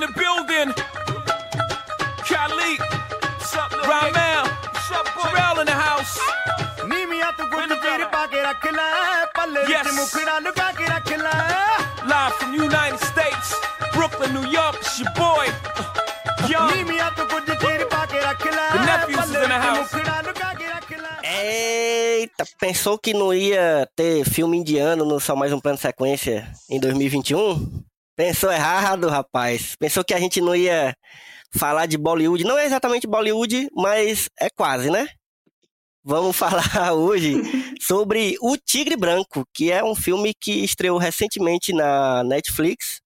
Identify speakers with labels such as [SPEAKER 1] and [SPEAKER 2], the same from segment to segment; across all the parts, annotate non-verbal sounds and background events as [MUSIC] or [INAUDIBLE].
[SPEAKER 1] in the building. Khalid. Ramel. Terrell in the house.
[SPEAKER 2] ਨੀਵੀਆਂ ਤੂੰ ਗੁੱਟ ਪੀਰ ਪਾ ਕੇ ਰੱਖ ਲੈ ਪੱਲੇ ਵਿੱਚ
[SPEAKER 1] Yes.
[SPEAKER 2] ਮੁਖੜਾ ਲੁਕਾ ਕੇ ਰੱਖ ਲੈ
[SPEAKER 1] Live from United States. Brooklyn, New York. It's your boy. Uh, Young.
[SPEAKER 2] ਨੀਵੀਆਂ ਤੂੰ ਗੁੱਟ ਪੀਰ ਪਾ ਕੇ ਰੱਖ ਲੈ
[SPEAKER 1] The nephews is
[SPEAKER 2] ਪੱਲੇ
[SPEAKER 1] in the
[SPEAKER 2] ਵਿੱਚ
[SPEAKER 1] house.
[SPEAKER 2] ਮੁਖੜਾ ਲੁਕਾ ਕੇ ਰੱਖ ਲੈ
[SPEAKER 3] Eita, pensou que não ia ter filme indiano no Só Mais Um Plano de Sequência em 2021? Pensou errado, rapaz. Pensou que a gente não ia falar de Bollywood. Não é exatamente Bollywood, mas é quase, né? Vamos [LAUGHS] falar hoje sobre O Tigre Branco, que é um filme que estreou recentemente na Netflix.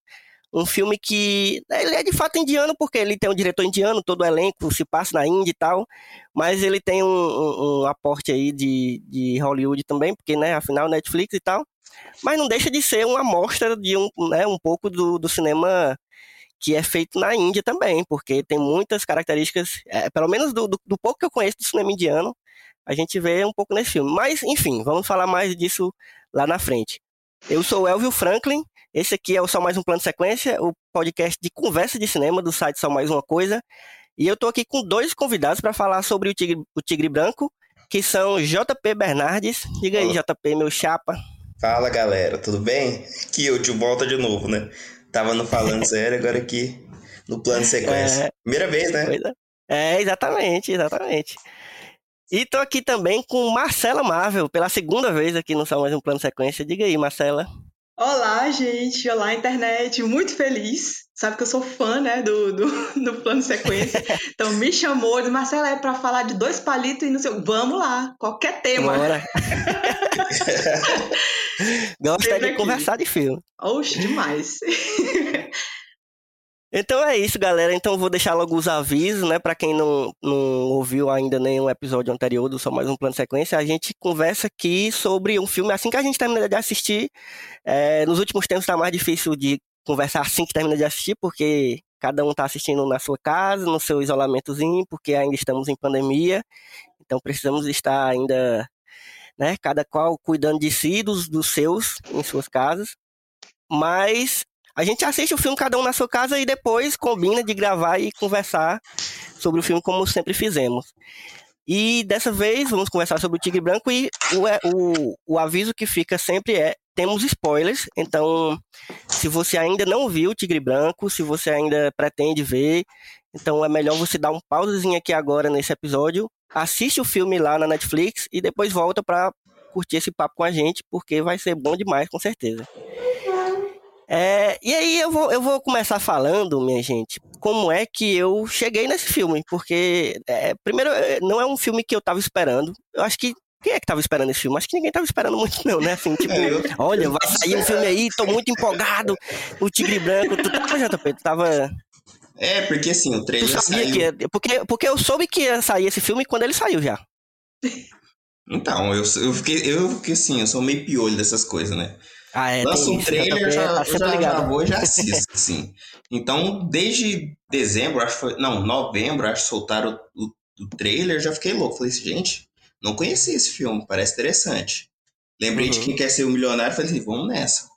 [SPEAKER 3] Um filme que ele é de fato indiano, porque ele tem um diretor indiano, todo o elenco se passa na Índia e tal, mas ele tem um, um- um aporte aí de, de Hollywood também, porque, né, afinal, Netflix e tal. Mas não deixa de ser uma amostra de um, né, um pouco do, do cinema que é feito na Índia também, porque tem muitas características, é, pelo menos do, do, do pouco que eu conheço do cinema indiano, a gente vê um pouco nesse filme. Mas, enfim, vamos falar mais disso lá na frente. Eu sou o Elvio Franklin, esse aqui é o Só Mais Um Plano Sequência, o podcast de conversa de cinema do site Só Mais Uma Coisa. E eu tô aqui com dois convidados para falar sobre o Tigre, o Tigre Branco, que são JP Bernardes. Diga aí. JP, meu chapa.
[SPEAKER 4] Fala galera, tudo bem? Que eu te volta de novo, né? Tava no falando [LAUGHS] sério, agora aqui no plano de sequência.
[SPEAKER 3] É.
[SPEAKER 4] Primeira vez, né?
[SPEAKER 3] É. Exatamente, exatamente. E tô aqui também com Marcela Marvel, pela segunda vez aqui no Só Mais Um Plano Sequência. Diga aí, Marcela.
[SPEAKER 5] Olá, gente! Olá, internet! Muito feliz. Sabe que eu sou fã, né, do, do, [LAUGHS] do plano sequência. Então me chamou, disse, Marcela, é pra falar de dois palitos e não sei. o- Vamos lá, qualquer tema.
[SPEAKER 3] Bora. [LAUGHS] Gosta de
[SPEAKER 5] aqui.
[SPEAKER 3] conversar de filme.
[SPEAKER 5] Oxe, demais. [LAUGHS]
[SPEAKER 3] Então é isso, galera. Então vou deixar logo os avisos, né? Pra quem não, não ouviu ainda nenhum episódio anterior do Só Mais Um Plano Sequência, a gente conversa aqui sobre um filme assim que a gente termina de assistir. É, nos últimos tempos tá mais difícil de conversar assim que termina de assistir, porque cada um tá assistindo na sua casa, no seu isolamentozinho, porque ainda estamos em pandemia. Então precisamos estar ainda, né? Cada qual cuidando de si, dos, dos seus, em suas casas. Mas a gente assiste o filme cada um na sua casa e depois combina de gravar e conversar sobre o filme como sempre fizemos. E dessa vez vamos conversar sobre o Tigre Branco e o, é, o, o aviso que fica sempre é temos spoilers, então se você ainda não viu Tigre Branco, se você ainda pretende ver, então é melhor você dar um pausazinho aqui agora nesse episódio, assiste o filme lá na Netflix e depois volta para curtir esse papo com a gente, porque vai ser bom demais, com certeza. É, e aí eu vou, eu vou começar falando, minha gente, como é que eu cheguei nesse filme, porque é, primeiro é, não é um filme que eu tava esperando. Eu acho que quem é que tava esperando esse filme? Acho que ninguém tava esperando muito não, né? Assim, tipo,
[SPEAKER 4] Eu-
[SPEAKER 3] olha, vai sair um filme aí, tô muito empolgado. O Tigre Branco, tu tava, JP, tu tava,
[SPEAKER 4] É, porque assim, o
[SPEAKER 3] tu
[SPEAKER 4] trailer
[SPEAKER 3] sabia
[SPEAKER 4] saiu.
[SPEAKER 3] que porque porque eu soube que ia sair esse filme quando ele saiu já.
[SPEAKER 4] Então, eu, eu fiquei, eu fiquei assim, eu sou meio piolho dessas coisas, né?
[SPEAKER 3] Ah, é,
[SPEAKER 4] Lança um
[SPEAKER 3] isso,
[SPEAKER 4] trailer, já,
[SPEAKER 3] tá
[SPEAKER 4] já, já
[SPEAKER 3] ligado.
[SPEAKER 4] vou e já assisto, assim. Então, desde dezembro, acho que foi. Não, novembro, acho que soltaram o, o, o trailer, já fiquei louco. Falei assim, gente, não conhecia esse filme, parece interessante. Lembrei de
[SPEAKER 3] Uhum.
[SPEAKER 4] quem quer ser o milionário, falei assim, vamos nessa.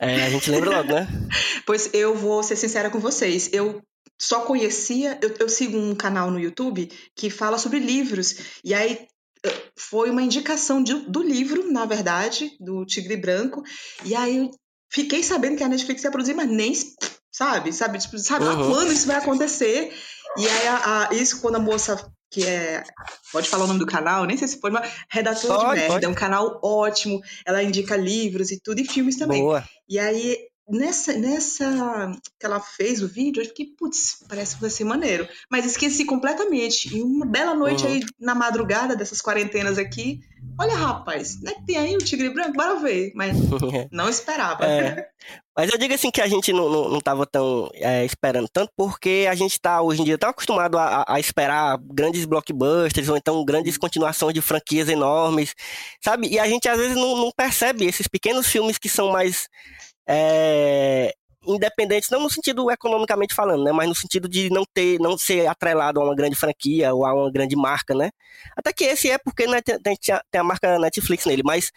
[SPEAKER 3] É, a gente lembra logo, né? [LAUGHS]
[SPEAKER 5] Pois eu vou ser sincera com vocês. Eu só conhecia. Eu, eu sigo um canal no YouTube que fala sobre livros. E aí eh, foi uma indicação de- do livro, na verdade, do Tigre Branco. E aí eu fiquei sabendo que a Netflix ia produzir, mas nem. Sabe? Sabe? Tipo, sabe
[SPEAKER 3] Uhum.
[SPEAKER 5] quando isso vai acontecer? E aí, a- a- isso quando a moça que é. Pode falar o nome do canal? Nem sei se pode, mas Redatora
[SPEAKER 3] Pode,
[SPEAKER 5] de Merda.
[SPEAKER 3] pode.
[SPEAKER 5] É um canal ótimo. Ela indica livros e tudo, e filmes também.
[SPEAKER 3] Boa.
[SPEAKER 5] E aí nessa, nessa que ela fez o vídeo, eu fiquei, putz, parece que vai ser maneiro. Mas esqueci completamente. E uma bela noite
[SPEAKER 3] Uhum.
[SPEAKER 5] aí, na madrugada dessas quarentenas aqui, olha, rapaz, né que tem aí o Tigre Branco? Bora ver. Mas [LAUGHS] não esperava.
[SPEAKER 3] É. Mas eu digo assim que a gente não, não, não tava tão é, esperando tanto, porque a gente tá hoje em dia tão acostumado a, a- a esperar grandes blockbusters ou então grandes continuações de franquias enormes, sabe? E a gente às vezes não, não percebe esses pequenos filmes que são mais é, independentes, não no sentido economicamente falando, né? Mas no sentido de não ter, não ser atrelado a uma grande franquia ou a uma grande marca, né? Até que esse é porque né, tem, tem- tem a marca Netflix nele, mas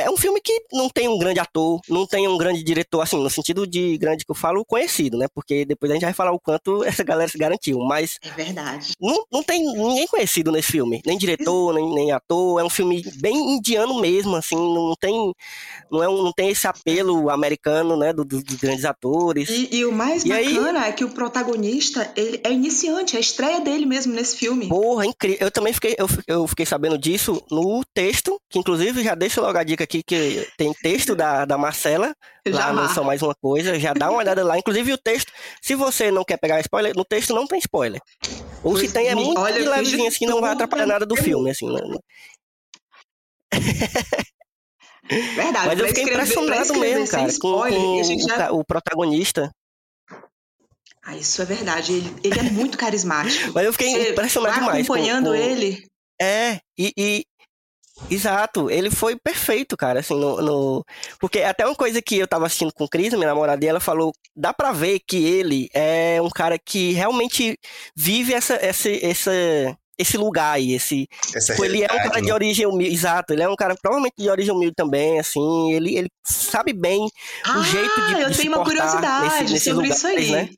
[SPEAKER 3] é um filme que não tem um grande ator, não tem um grande diretor, assim, no sentido de grande que eu falo, conhecido, né? Porque depois a gente vai falar o quanto [LAUGHS] essa galera se garantiu. Mas
[SPEAKER 5] É verdade.
[SPEAKER 3] não, não tem ninguém conhecido nesse filme. Nem diretor, nem, nem ator. É um filme bem indiano mesmo, assim. Não tem, não é um- não tem esse apelo americano, né? do- do- dos grandes atores.
[SPEAKER 5] E, e o mais
[SPEAKER 3] E aí-
[SPEAKER 5] bacana é que o protagonista ele é iniciante, é a estreia dele mesmo nesse filme.
[SPEAKER 3] Porra, incrível. Eu também fiquei, eu, eu fiquei sabendo disso no texto, que inclusive já deixo logo a dica aqui, que tem texto da, da Marcela,
[SPEAKER 5] Já
[SPEAKER 3] lá não só mais uma coisa, já dá uma olhada lá. Inclusive o texto, se você não quer pegar spoiler, no texto não tem spoiler. Ou se tem, é muito
[SPEAKER 5] olha,
[SPEAKER 3] de levezinho, assim, não vai atrapalhar nada do filme, assim. não- [LAUGHS]
[SPEAKER 5] Verdade.
[SPEAKER 3] Mas eu fiquei
[SPEAKER 5] escrever-
[SPEAKER 3] impressionado mesmo, cara, com,
[SPEAKER 5] spoiler,
[SPEAKER 3] com o,
[SPEAKER 5] já-
[SPEAKER 3] o protagonista.
[SPEAKER 5] Ah, isso é verdade. Ele, ele é muito carismático.
[SPEAKER 3] Mas eu fiquei
[SPEAKER 5] Você
[SPEAKER 3] impressionado demais. com-
[SPEAKER 5] acompanhando
[SPEAKER 3] com-
[SPEAKER 5] ele.
[SPEAKER 3] É, e, e- Exato, ele foi perfeito, cara, assim, no, no- Porque até uma coisa que eu tava assistindo com Cris, minha namorada, e ela falou, dá pra ver que ele é um cara que realmente vive essa, essa, essa, esse lugar aí, esse...
[SPEAKER 4] Essa
[SPEAKER 3] Tipo, ele é um cara de
[SPEAKER 4] né?
[SPEAKER 3] origem humilde, exato, ele é um cara provavelmente de origem humilde também, assim, ele, ele sabe bem
[SPEAKER 5] Ah,
[SPEAKER 3] jeito de-
[SPEAKER 5] eu
[SPEAKER 3] de se
[SPEAKER 5] tenho uma
[SPEAKER 3] portar
[SPEAKER 5] curiosidade
[SPEAKER 3] nesse- nesses
[SPEAKER 5] sobre isso
[SPEAKER 3] lugares,
[SPEAKER 5] aí.
[SPEAKER 3] né?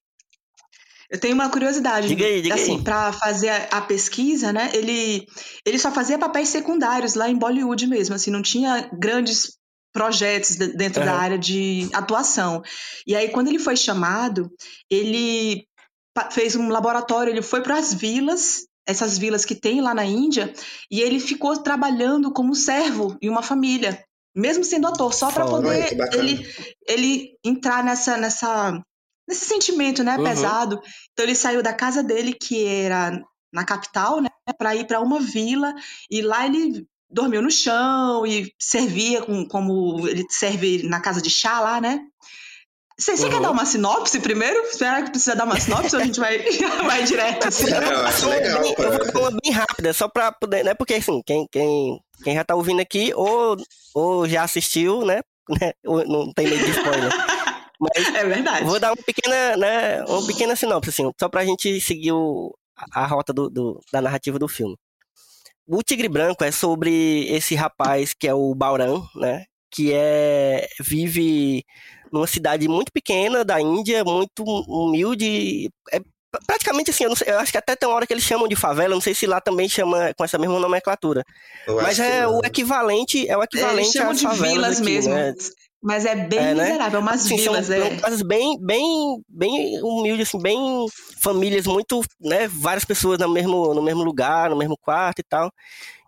[SPEAKER 5] Eu tenho uma curiosidade.
[SPEAKER 3] Diga aí, diga
[SPEAKER 5] assim,
[SPEAKER 3] aí.
[SPEAKER 5] para fazer a, a pesquisa, né? Ele, ele só fazia papéis secundários lá em Bollywood mesmo, assim, não tinha grandes projetos de- dentro da área de atuação. E aí, quando ele foi chamado, ele fez um laboratório, ele foi para as vilas, essas vilas que tem lá na Índia, e ele ficou trabalhando como servo em uma família, mesmo sendo ator, só para poder
[SPEAKER 4] que bacana.
[SPEAKER 5] ele, ele entrar nessa, nessa, nesse sentimento, né,
[SPEAKER 3] Uhum.
[SPEAKER 5] pesado. Então ele saiu da casa dele, que era na capital, né, para ir para uma vila, e lá ele dormiu no chão e servia com, como ele serve na casa de chá lá, né? Você você quer
[SPEAKER 3] Uhum.
[SPEAKER 5] dar uma sinopse primeiro? Será que precisa dar uma sinopse ou a gente vai, [LAUGHS] vai direto? Assim?
[SPEAKER 4] Não, eu acho legal.
[SPEAKER 3] Bem- eu vou bem rápida, só pra poder, né? Porque assim, quem, quem, quem já tá ouvindo aqui, ou, ou já assistiu, né? [LAUGHS] né, ou não tem medo de spoiler. Mas
[SPEAKER 5] É verdade.
[SPEAKER 3] vou dar uma pequena, né? Uma pequena sinopse, assim, só pra gente seguir o, a rota do, do- da narrativa do filme. O Tigre Branco é sobre esse rapaz que é o Bauran, né? Que é vive numa cidade muito pequena da Índia, muito humilde. É praticamente assim, eu, não sei- eu acho que até tem uma hora que eles chamam de favela, não sei se lá também chama com essa mesma nomenclatura.
[SPEAKER 4] eu
[SPEAKER 3] Mas é o equivalente, é o
[SPEAKER 5] Eles
[SPEAKER 3] equivalente
[SPEAKER 5] chamam
[SPEAKER 3] às
[SPEAKER 5] de
[SPEAKER 3] favelas
[SPEAKER 5] vilas
[SPEAKER 3] aqui,
[SPEAKER 5] mesmo.
[SPEAKER 3] né?
[SPEAKER 5] Mas é bem
[SPEAKER 3] É, né?
[SPEAKER 5] miserável, umas
[SPEAKER 3] Assim, são,
[SPEAKER 5] vilas,
[SPEAKER 3] são
[SPEAKER 5] é.
[SPEAKER 3] casas bem, bem, bem humildes, assim, bem famílias muito, né, várias pessoas no mesmo, no mesmo lugar, no mesmo quarto e tal.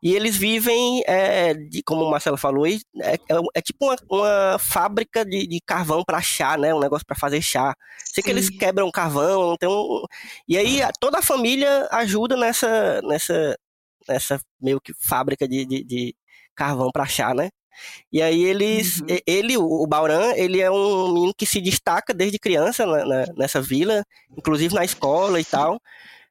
[SPEAKER 3] E eles vivem, é, de, como o Marcelo falou, é, é, é tipo uma, uma fábrica de, de carvão para chá, né, um negócio para fazer chá. Sei que
[SPEAKER 5] Sim.
[SPEAKER 3] eles quebram carvão, tem um... E aí toda a família ajuda nessa, nessa, nessa meio que fábrica de, de, de carvão para chá, né? E aí eles,
[SPEAKER 5] Uhum.
[SPEAKER 3] ele, o Bauran, ele é um menino que se destaca desde criança na- na- nessa vila, inclusive na escola e tal.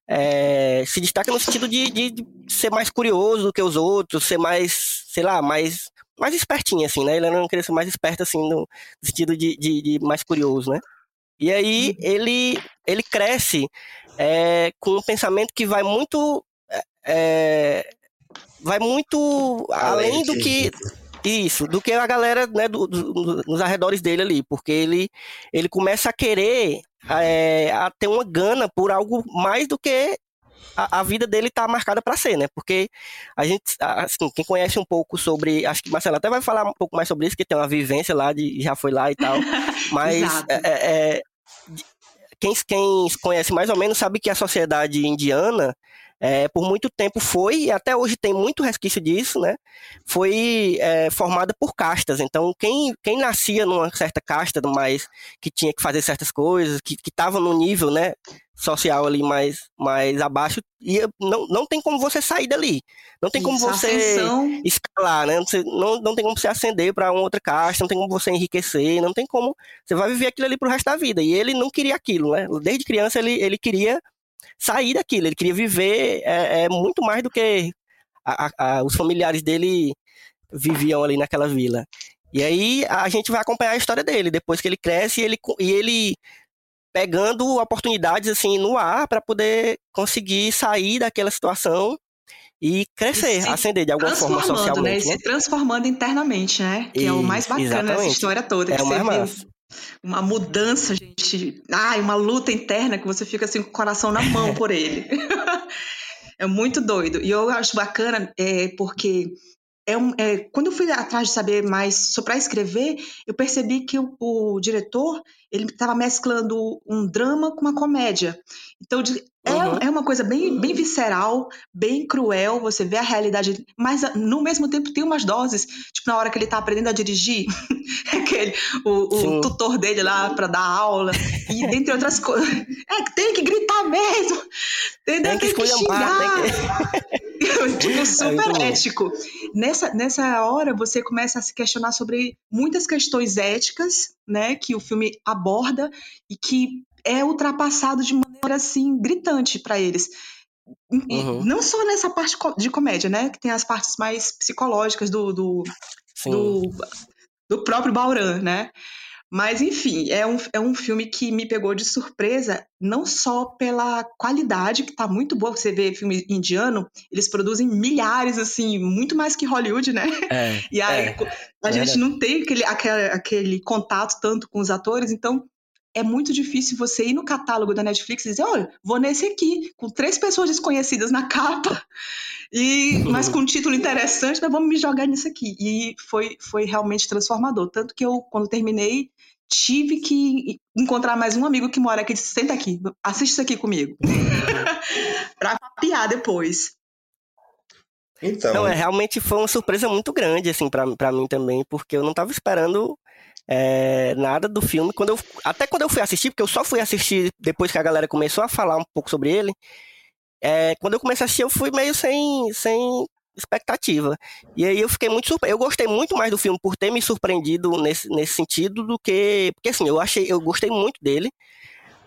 [SPEAKER 3] É, se destaca no sentido de, de- ser mais curioso do que os outros, ser mais, sei lá, mais, mais espertinho, assim, né? Ele era uma criança mais esperta, assim, no sentido de, de, de mais curioso, né? E aí ele, ele cresce é, com um pensamento que vai muito. é, vai muito além do que. Isso, do que a galera né, do- do- nos arredores dele ali, porque ele, ele começa a querer é, a ter uma gana por algo mais do que a, a vida dele tá marcada para ser, né? Porque a gente, assim, quem conhece um pouco sobre, acho que Marcelo até vai falar um pouco mais sobre isso, que tem uma vivência lá, de, já foi lá e tal, [LAUGHS] mas é, é, quem, quem conhece mais ou menos sabe que a sociedade indiana é, por muito tempo foi, e até hoje tem muito resquício disso, né? Foi é, formada por castas. Então, quem, quem nascia numa certa casta, mais que tinha que fazer certas coisas, que estava no nível né, social ali mais, mais abaixo, ia, não, não tem como você sair dali. Não tem como
[SPEAKER 5] Isso,
[SPEAKER 3] você
[SPEAKER 5] ascensão.
[SPEAKER 3] escalar, né? Você, não, não tem como você ascender para uma outra casta, não tem como você enriquecer, não tem como. Você vai viver aquilo ali pro resto da vida. E ele não queria aquilo, né? Desde criança ele, ele queria sair daquilo, ele queria viver é, é muito mais do que a- a- os familiares dele viviam ali naquela vila. E aí a gente vai acompanhar a história dele, depois que ele cresce e ele, e ele pegando oportunidades assim no ar para poder conseguir sair daquela situação e crescer,
[SPEAKER 5] E
[SPEAKER 3] ascender de alguma forma
[SPEAKER 5] transformando, né?
[SPEAKER 3] socialmente.
[SPEAKER 5] E
[SPEAKER 3] Né?
[SPEAKER 5] se transformando internamente, né? Que é o mais bacana dessa história toda.
[SPEAKER 3] É o mais massa.
[SPEAKER 5] Uma mudança, gente. Ai, uma luta interna que você fica assim com o coração na mão [LAUGHS] por ele. [LAUGHS] é muito doido. E eu acho bacana é, porque é um, é, quando eu fui atrás de saber mais sobre para escrever, eu percebi que o, o diretor ele estava mesclando um drama com uma comédia. Então de- é,
[SPEAKER 3] Uhum.
[SPEAKER 5] é uma coisa bem, bem visceral, bem cruel. Você vê a realidade, mas no mesmo tempo tem umas doses, tipo na hora que ele tá aprendendo a dirigir, [LAUGHS] aquele o, o tutor dele lá para dar aula e dentre outras coisas. [LAUGHS] É que tem que gritar mesmo, entendeu?
[SPEAKER 3] Tem que esculhambar, tem
[SPEAKER 5] xingar. [LAUGHS] [LAUGHS] tipo, super
[SPEAKER 3] bom.
[SPEAKER 5] ético. Nessa, nessa hora, você começa a se questionar sobre muitas questões éticas, né, que o filme aborda e que é ultrapassado de maneira, assim, gritante para eles.
[SPEAKER 3] Uhum.
[SPEAKER 5] Não só nessa parte de comédia, né, que tem as partes mais psicológicas do, do, do, do próprio Bauran, né? Mas, enfim, é um, é um filme que me pegou de surpresa, não só pela qualidade, que tá muito boa. Você vê filme indiano, eles produzem milhares, assim, muito mais que Hollywood, né?
[SPEAKER 3] É, [LAUGHS]
[SPEAKER 5] E aí
[SPEAKER 3] É,
[SPEAKER 5] a gente
[SPEAKER 3] verdade.
[SPEAKER 5] não tem aquele, aquele, aquele contato tanto com os atores, então é muito difícil você ir no catálogo da Netflix e dizer, olha, vou nesse aqui, com três pessoas desconhecidas na capa, e mas com um título interessante, mas vamos me jogar nisso aqui. E foi, foi realmente transformador. Tanto que eu, quando terminei, tive que encontrar mais um amigo que mora aqui e disse, senta aqui, assiste isso aqui comigo. [LAUGHS] pra papiar depois.
[SPEAKER 4] Então,
[SPEAKER 3] Não, é, realmente foi uma surpresa muito grande, assim, pra, pra mim também, porque eu não tava esperando é, nada do filme. Quando eu, até quando eu fui assistir, porque eu só fui assistir depois que a galera começou a falar um pouco sobre ele, é, quando eu comecei a assistir, eu fui meio sem, sem expectativa. E aí eu fiquei muito surpreso. Eu gostei muito mais do filme por ter me surpreendido nesse, nesse sentido do que. Porque assim, eu achei, eu gostei muito dele.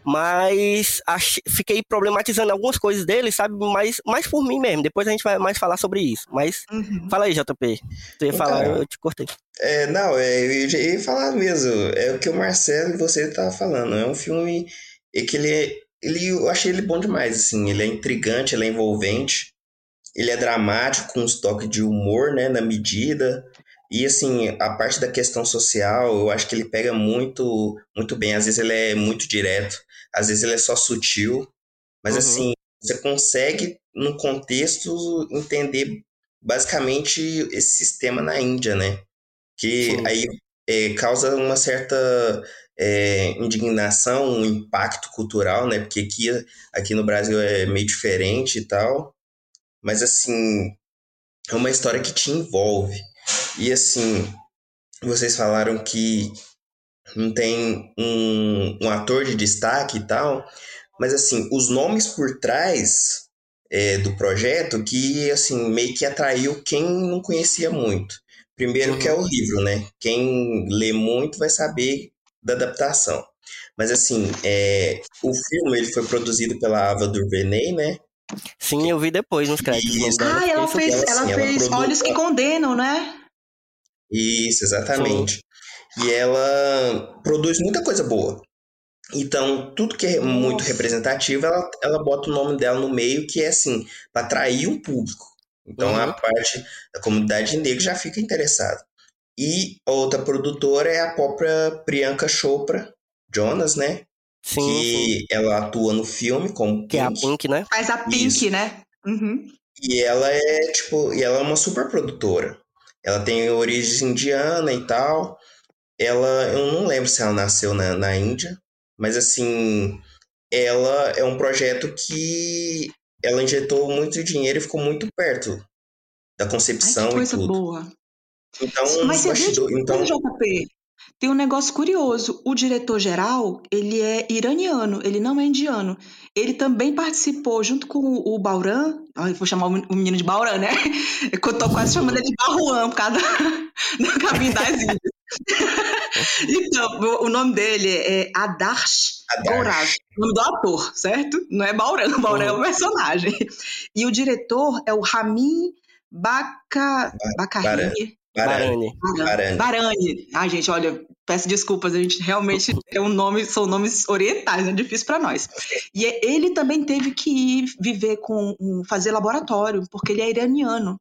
[SPEAKER 3] Mas ach- fiquei problematizando algumas coisas dele, sabe? Mais, mais por mim mesmo. Depois a gente vai mais falar sobre isso. Mas
[SPEAKER 5] Uhum.
[SPEAKER 3] fala aí, JP. Tu ia
[SPEAKER 4] Então,
[SPEAKER 3] falar, eu te cortei.
[SPEAKER 4] É, não, é, eu ia falar mesmo. É o que o Marcelo e você estavam falando. É um filme que ele, é- ele eu achei ele bom demais, assim. Ele é intrigante, ele é envolvente, ele é dramático com uns toques de humor, né, na medida. E assim, a parte da questão social, eu acho que ele pega muito, muito bem. Às vezes ele é muito direto, às vezes ele é só sutil, mas
[SPEAKER 3] Uhum.
[SPEAKER 4] assim, você consegue no contexto entender basicamente esse sistema na Índia, né? que
[SPEAKER 3] Sim.
[SPEAKER 4] aí é, causa uma certa é, indignação, um impacto cultural, né? Porque aqui, aqui no Brasil é meio diferente e tal. Mas, assim, é uma história que te envolve. E, assim, vocês falaram que não tem um, um ator de destaque e tal. Mas, assim, os nomes por trás é, do projeto que, assim, meio que atraiu quem não conhecia muito. Primeiro que é o livro, né? Quem lê muito vai saber da adaptação. Mas assim, é, o filme ele foi produzido pela Ava DuVernay, né?
[SPEAKER 3] Sim, eu vi depois nos créditos.
[SPEAKER 4] Isso.
[SPEAKER 5] Ah, ela fez,
[SPEAKER 4] ela,
[SPEAKER 5] ela
[SPEAKER 4] assim, ela
[SPEAKER 5] fez
[SPEAKER 4] produz-
[SPEAKER 5] Olhos que Condenam, né?
[SPEAKER 4] Isso, exatamente. E ela produz muita coisa boa. Então, tudo que é muito
[SPEAKER 5] Nossa.
[SPEAKER 4] representativo, ela, ela bota o nome dela no meio, que é assim, para atrair um público. Então,
[SPEAKER 3] Uhum.
[SPEAKER 4] a parte da comunidade negra já fica interessada. E a outra produtora é a própria Priyanka Chopra Jonas, né?
[SPEAKER 3] Sim,
[SPEAKER 4] que
[SPEAKER 3] sim.
[SPEAKER 4] ela atua no filme como
[SPEAKER 3] Que é a
[SPEAKER 4] Pink.
[SPEAKER 3] Pink, né?
[SPEAKER 5] Faz a Pink,
[SPEAKER 4] Isso.
[SPEAKER 5] né? Uhum.
[SPEAKER 4] E ela é, tipo, e ela é uma super produtora. Ela tem origem indiana e tal. Ela, eu não lembro se ela nasceu na, na Índia, mas assim, ela é um projeto que ela injetou muito dinheiro e ficou muito perto da
[SPEAKER 5] Ai,
[SPEAKER 4] concepção e
[SPEAKER 5] coisa
[SPEAKER 4] tudo.
[SPEAKER 5] boa.
[SPEAKER 4] Então,
[SPEAKER 5] Mas você vê
[SPEAKER 4] bastidores. Então,
[SPEAKER 5] JP, tem um negócio curioso. O diretor-geral, ele é iraniano, ele não é indiano. Ele também participou junto com o Bauran. Ai, vou chamar o menino de Bauran, né? [LAUGHS] Eu tô quase chamando ele de Barruan por causa [LAUGHS] da cabine das Índias. [LAUGHS] Então, o nome dele é Adarsh
[SPEAKER 4] Adarsh.
[SPEAKER 5] Gourav, o nome do ator, certo? Não é Bauran, Bauran é o personagem. E o diretor é o Ramin Baka, Bakari.
[SPEAKER 4] Barani.
[SPEAKER 3] Barani.
[SPEAKER 4] Barani.
[SPEAKER 5] Ai, gente, olha, peço desculpas, a gente realmente [LAUGHS] é um nome, são nomes orientais, é difícil para nós. E é- ele também teve que ir viver com fazer laboratório, porque ele é iraniano.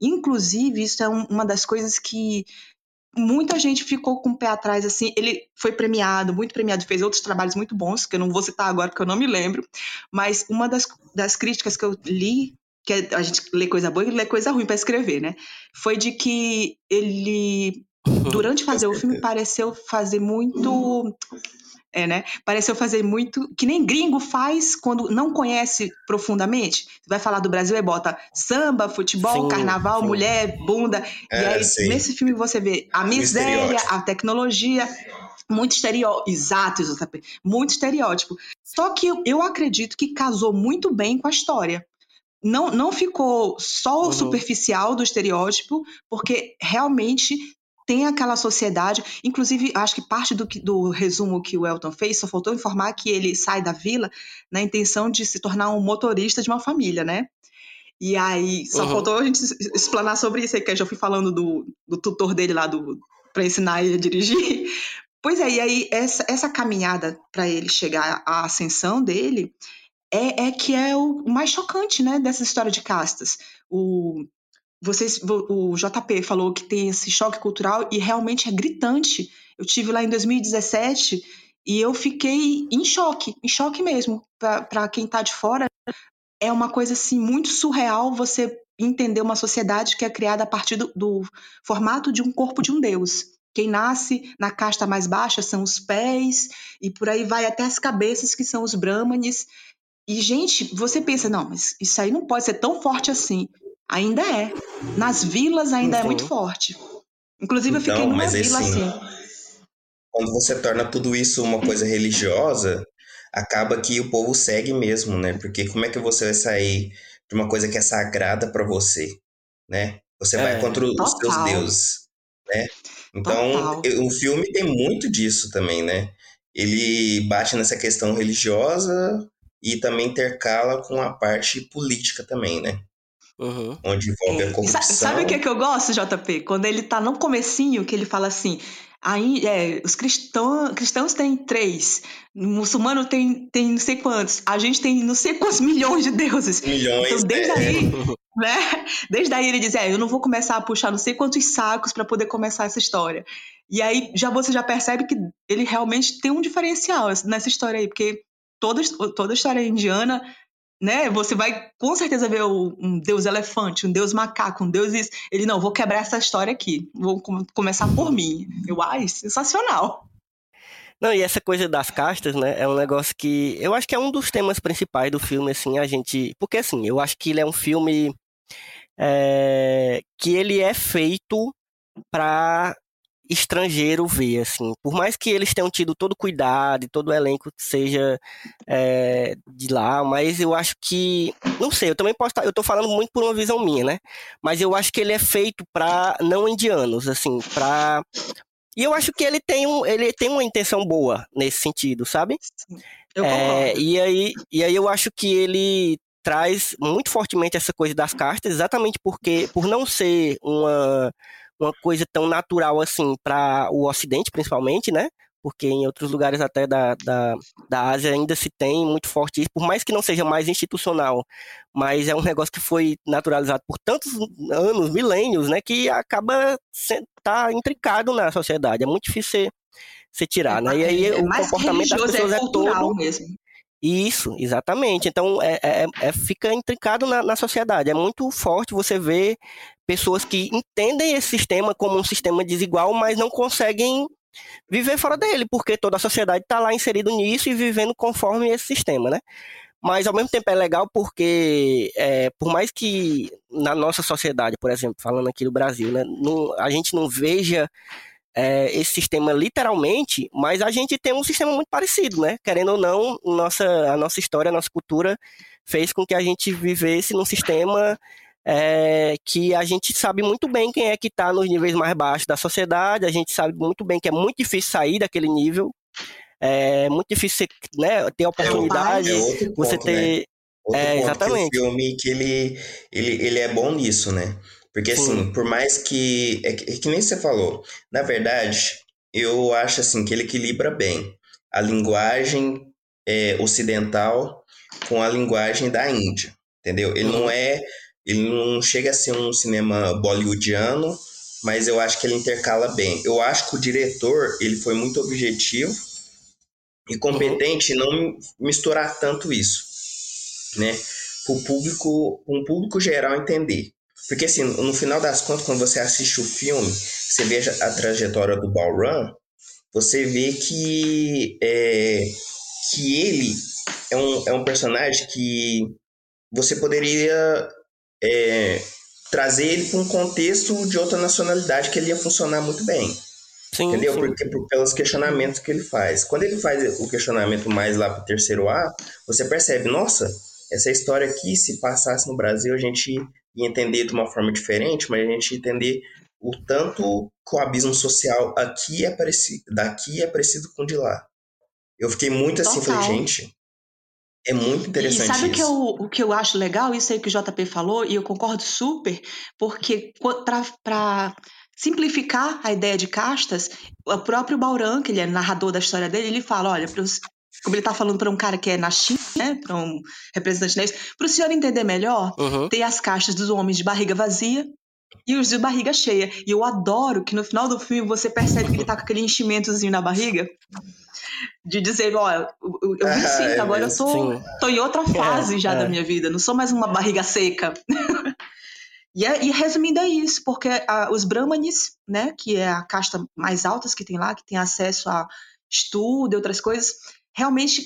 [SPEAKER 5] Inclusive, isso é um- uma das coisas que muita gente ficou com o pé atrás, assim, ele foi premiado, muito premiado, fez outros trabalhos muito bons, que eu não vou citar agora porque eu não me lembro, mas uma das, das críticas que eu li, que é- a gente lê coisa boa e lê coisa ruim para escrever, né? Foi de que ele, durante fazer o filme, pareceu fazer muito. É, né? Pareceu fazer muito. Que nem gringo faz quando não conhece profundamente. Você vai falar do Brasil e bota samba, futebol,
[SPEAKER 3] Sim,
[SPEAKER 5] carnaval,
[SPEAKER 3] sim.
[SPEAKER 5] mulher, bunda. e
[SPEAKER 4] É,
[SPEAKER 5] aí,
[SPEAKER 4] sei.
[SPEAKER 5] nesse filme, você vê a miséria, a tecnologia. Muito estereótipo. Exato, JP. Muito estereótipo. Só que eu, eu acredito que casou muito bem com a história. Não, não ficou só o
[SPEAKER 3] Uhum.
[SPEAKER 5] superficial do estereótipo, porque realmente tem aquela sociedade. Inclusive, acho que parte do, do resumo que o Elton fez só faltou informar que ele sai da vila na intenção de se tornar um motorista de uma família, né? E aí, só
[SPEAKER 3] Uhum.
[SPEAKER 5] faltou a gente explanar sobre isso aí, que eu já fui falando do, do tutor dele lá do, para ensinar ele a dirigir. [LAUGHS] Pois é, e aí essa, essa caminhada para ele chegar à ascensão dele é, é que é o mais chocante, né, dessa história de castas. O, vocês, o JP falou que tem esse choque cultural e realmente é gritante. Eu tive lá em 2017 e eu fiquei em choque, em choque mesmo. Para quem está de fora, é uma coisa assim muito surreal você entender uma sociedade que é criada a partir do, do formato de um corpo de um deus. Quem nasce na casta mais baixa são os pés, e por aí vai até as cabeças, que são os brahmanes. E, gente, você pensa, não, mas isso aí não pode ser tão forte assim. Ainda é. Nas vilas ainda é
[SPEAKER 3] Uhum.
[SPEAKER 5] muito forte. Inclusive, eu
[SPEAKER 4] Então,
[SPEAKER 5] fiquei numa
[SPEAKER 4] mas
[SPEAKER 5] vila
[SPEAKER 4] assim,
[SPEAKER 5] assim.
[SPEAKER 4] quando você torna tudo isso uma coisa religiosa, acaba que o povo segue mesmo, né? Porque como é que você vai sair de uma coisa que é sagrada pra você, né? Você
[SPEAKER 3] É,
[SPEAKER 4] vai contra os seus deuses, né? Então,
[SPEAKER 5] Total.
[SPEAKER 4] o filme tem muito disso também, né? Ele bate nessa questão religiosa e também intercala com a parte política também, né?
[SPEAKER 3] Uhum.
[SPEAKER 4] Onde envolve a
[SPEAKER 5] É, e
[SPEAKER 4] corrupção.
[SPEAKER 5] sa- Sabe o que, é que eu gosto, JP? Quando ele tá no comecinho, que ele fala assim, aí, é, os cristão, cristãos têm três, o muçulmano tem, tem não sei quantos, a gente tem não sei quantos [LAUGHS] milhões de deuses.
[SPEAKER 4] Milhões,
[SPEAKER 5] Então, desde
[SPEAKER 4] é.
[SPEAKER 5] aí, [LAUGHS] né? Desde aí ele diz, é, eu não vou começar a puxar não sei quantos sacos para poder começar essa história. E aí já você já percebe que ele realmente tem um diferencial nessa história aí, porque toda, toda história indiana, né? Você vai com certeza ver um deus elefante, um deus macaco, um deus isso. Ele não, vou quebrar essa história aqui, vou com- começar por mim. Eu, ai, sensacional.
[SPEAKER 3] Não, e essa coisa das castas, né, é um negócio que eu acho que é um dos temas principais do filme, assim, a gente. Porque, assim, eu acho que ele é um filme é, que ele é feito para estrangeiro ver, assim. Por mais que eles tenham tido todo o cuidado e todo o elenco seja é, de lá, mas eu acho que. Não sei, eu também posso estar. Eu tô falando muito por uma visão minha, né? Mas eu acho que ele é feito para não indianos, assim, para e eu acho que ele tem, um, ele tem uma intenção boa nesse sentido, sabe?
[SPEAKER 5] Eu
[SPEAKER 3] É, e, aí, e aí eu acho que ele traz muito fortemente essa coisa das castas, exatamente porque, por não ser uma, uma coisa tão natural assim para o Ocidente, principalmente, né? Porque em outros lugares até da, da, da Ásia ainda se tem muito forte isso, por mais que não seja mais institucional, mas é um negócio que foi naturalizado por tantos anos, milênios, né? Que acaba sendo, tá intricado na sociedade. É muito difícil você, você tirar, né? E aí
[SPEAKER 5] é
[SPEAKER 3] o comportamento das
[SPEAKER 5] religioso,
[SPEAKER 3] pessoas
[SPEAKER 5] é
[SPEAKER 3] é todo
[SPEAKER 5] mesmo.
[SPEAKER 3] Isso, exatamente. Então, é, é- é- fica intrincado na, na sociedade. É muito forte você ver pessoas que entendem esse sistema como um sistema desigual, mas não conseguem viver fora dele, porque toda a sociedade está lá inserido nisso e vivendo conforme esse sistema, né? mas ao mesmo tempo é legal porque, é, por mais que na nossa sociedade, por exemplo, falando aqui do Brasil, né, não, a gente não veja é, esse sistema literalmente, mas a gente tem um sistema muito parecido, né? Querendo ou não, nossa, a nossa história, a nossa cultura fez com que a gente vivesse num sistema é, que a gente sabe muito bem quem é que está nos níveis mais baixos da sociedade, a gente sabe muito bem que é muito difícil sair daquele nível, é muito difícil né, ter oportunidade,
[SPEAKER 4] É outro
[SPEAKER 3] você
[SPEAKER 4] ponto,
[SPEAKER 3] ter.
[SPEAKER 4] né?
[SPEAKER 3] É,
[SPEAKER 4] ponto
[SPEAKER 3] exatamente.
[SPEAKER 4] Que o filme que ele, ele, ele é bom nisso, né? Porque
[SPEAKER 3] Sim.
[SPEAKER 4] assim, por mais que. É que, é que nem você falou. Na verdade, eu acho assim que ele equilibra bem a linguagem é, ocidental com a linguagem da Índia. Entendeu? Ele
[SPEAKER 3] Uhum.
[SPEAKER 4] não é. Ele não chega a ser um cinema bollywoodiano, mas eu acho que ele intercala bem. Eu acho que o diretor ele foi muito objetivo e competente em não misturar tanto isso, né? Para o público, um público geral entender. Porque assim, no final das contas, quando você assiste o filme, você veja a trajetória do Balram, você vê que é, que ele é um, é um personagem que você poderia é, trazer ele para um contexto de outra nacionalidade que ele ia funcionar muito bem.
[SPEAKER 3] Sim,
[SPEAKER 4] Entendeu?
[SPEAKER 3] sim.
[SPEAKER 4] Porque por- pelos questionamentos que ele faz. Quando ele faz o questionamento mais lá pro terceiro A, você percebe, nossa, essa história aqui, se passasse no Brasil, a gente ia entender de uma forma diferente, mas a gente entender o tanto que o abismo social aqui é parecido, daqui é parecido com o de lá. Eu fiquei muito assim,
[SPEAKER 5] Total.
[SPEAKER 4] falei, gente, é muito interessante
[SPEAKER 5] E sabe o que,
[SPEAKER 4] isso.
[SPEAKER 5] eu, o que eu acho legal? Isso aí que o JP falou, e eu concordo super, porque para simplificar a ideia de castas, o próprio Bauran, que ele é narrador da história dele, ele fala: olha, como ele está falando para um cara que é na China, né, para um representante chinês, para o senhor entender melhor,
[SPEAKER 3] Uhum.
[SPEAKER 5] tem as castas dos homens de barriga vazia e os de barriga cheia. E eu adoro que no final do filme você percebe que ele tá com aquele enchimentozinho na barriga. De dizer, ó, eu, eu, vi
[SPEAKER 4] Ah,
[SPEAKER 5] sim,
[SPEAKER 4] é
[SPEAKER 5] agora eu tô,
[SPEAKER 3] Sim.
[SPEAKER 5] tô em outra fase já
[SPEAKER 3] é.
[SPEAKER 5] da minha vida, não sou mais uma barriga seca. [LAUGHS] e, é- e resumindo é isso, porque ah, os brahmanes, né, que é a casta mais altas que tem lá, que tem acesso a estudo e outras coisas, realmente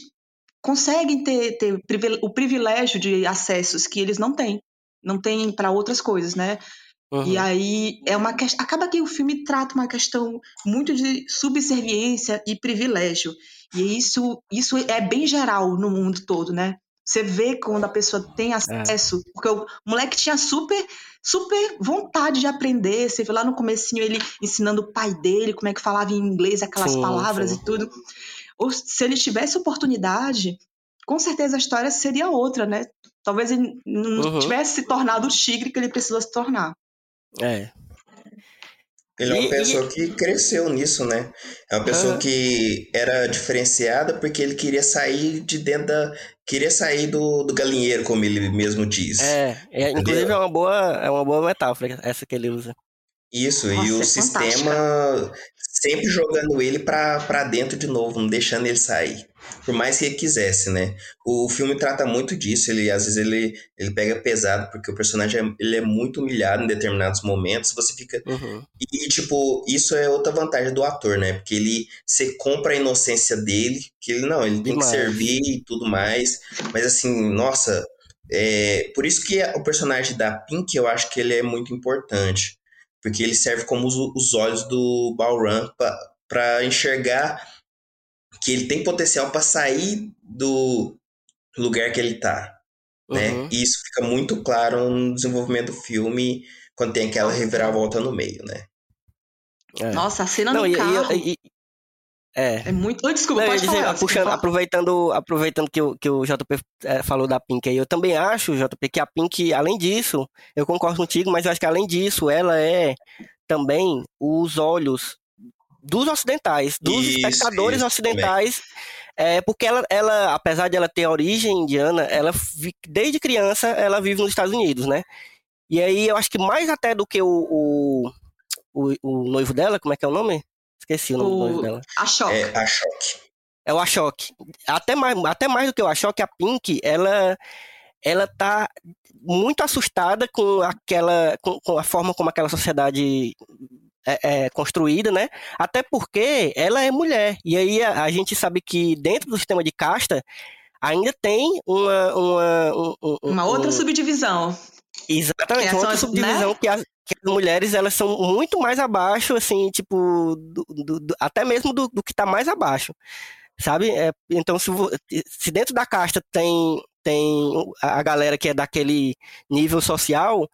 [SPEAKER 5] conseguem ter, ter o privilégio de acessos que eles não têm. Não têm para outras coisas, né?
[SPEAKER 3] Uhum.
[SPEAKER 5] E aí é uma ques- acaba que o filme trata uma questão muito de subserviência e privilégio. E isso isso é bem geral no mundo todo, né? Você vê quando a pessoa tem acesso, porque o moleque tinha super super vontade de aprender. Você vê lá no comecinho ele ensinando o pai dele como é que falava em inglês aquelas
[SPEAKER 3] Sim,
[SPEAKER 5] palavras
[SPEAKER 3] sim.
[SPEAKER 5] e tudo. Ou se ele tivesse oportunidade, com certeza a história seria outra, né? Talvez ele não
[SPEAKER 3] Uhum.
[SPEAKER 5] tivesse se tornado o tigre que ele precisou se tornar.
[SPEAKER 3] É.
[SPEAKER 4] Ele é uma
[SPEAKER 3] E-
[SPEAKER 4] pessoa que cresceu nisso, né? É uma pessoa
[SPEAKER 3] Aham.
[SPEAKER 4] que era diferenciada porque ele queria sair de dentro da. Queria sair do, do galinheiro, como ele mesmo diz.
[SPEAKER 3] É, é, inclusive é uma boa, é uma boa metáfora essa que ele usa.
[SPEAKER 4] Isso,
[SPEAKER 5] Nossa,
[SPEAKER 4] e o
[SPEAKER 5] é
[SPEAKER 4] sistema sempre jogando ele pra, pra dentro de novo, não deixando ele sair. Por mais que ele quisesse, né? O filme trata muito disso, ele às vezes ele, ele pega pesado, porque o personagem é- ele é muito humilhado em determinados momentos, você fica.
[SPEAKER 3] Uhum.
[SPEAKER 4] E, tipo, isso é outra vantagem do ator, né? Porque ele você compra a inocência dele, que ele não, ele tem
[SPEAKER 3] Demais.
[SPEAKER 4] que servir e tudo mais. Mas assim, nossa, é, por isso que o personagem da Pink, eu acho que ele é muito importante. Porque ele serve como os, os olhos do Balram para enxergar que ele tem potencial para sair do lugar que ele tá, né?
[SPEAKER 3] Uhum.
[SPEAKER 4] E isso fica muito claro no desenvolvimento do filme, quando tem aquela reviravolta no meio, né?
[SPEAKER 3] É.
[SPEAKER 5] Nossa, a cena
[SPEAKER 3] Não,
[SPEAKER 5] no
[SPEAKER 3] e,
[SPEAKER 5] carro
[SPEAKER 3] e- e- é.
[SPEAKER 5] é muito. Desculpa,
[SPEAKER 3] Não,
[SPEAKER 5] pode
[SPEAKER 3] dizer,
[SPEAKER 5] falar.
[SPEAKER 3] Puxando,
[SPEAKER 5] falar?
[SPEAKER 3] aproveitando, aproveitando que o, que o JP eh, falou da Pink aí, eu também acho, JP, que a Pink, além disso, eu concordo contigo, mas eu acho que além disso, ela é também os olhos dos ocidentais, dos
[SPEAKER 4] Isso,
[SPEAKER 3] espectadores
[SPEAKER 4] isso,
[SPEAKER 3] ocidentais, é, porque ela, ela, apesar de ela ter origem indiana, ela desde criança ela vive nos Estados Unidos, né? E aí eu acho que mais até do que o, o, o, o noivo dela, como é que é o nome? Esqueci o nome
[SPEAKER 5] O-
[SPEAKER 3] dela.
[SPEAKER 5] A choque.
[SPEAKER 4] É a choque.
[SPEAKER 3] É o Ashok. Até mais, até mais do que o Ashok, a Pink, ela, ela tá muito assustada com aquela, com, com a forma como aquela sociedade é, é construída, né? Até porque ela é mulher. E aí a, a gente sabe que dentro do sistema de casta, ainda tem uma. Uma, um- um-
[SPEAKER 5] Uma outra
[SPEAKER 3] um-
[SPEAKER 5] subdivisão.
[SPEAKER 3] Exatamente,
[SPEAKER 5] que
[SPEAKER 3] outra subdivisão
[SPEAKER 5] né?
[SPEAKER 3] que, as, que as mulheres elas são muito mais abaixo, assim, tipo, do- do- do- até mesmo do, que tá mais abaixo, sabe? É, então, se, se dentro da casta tem, tem a galera que é daquele nível social,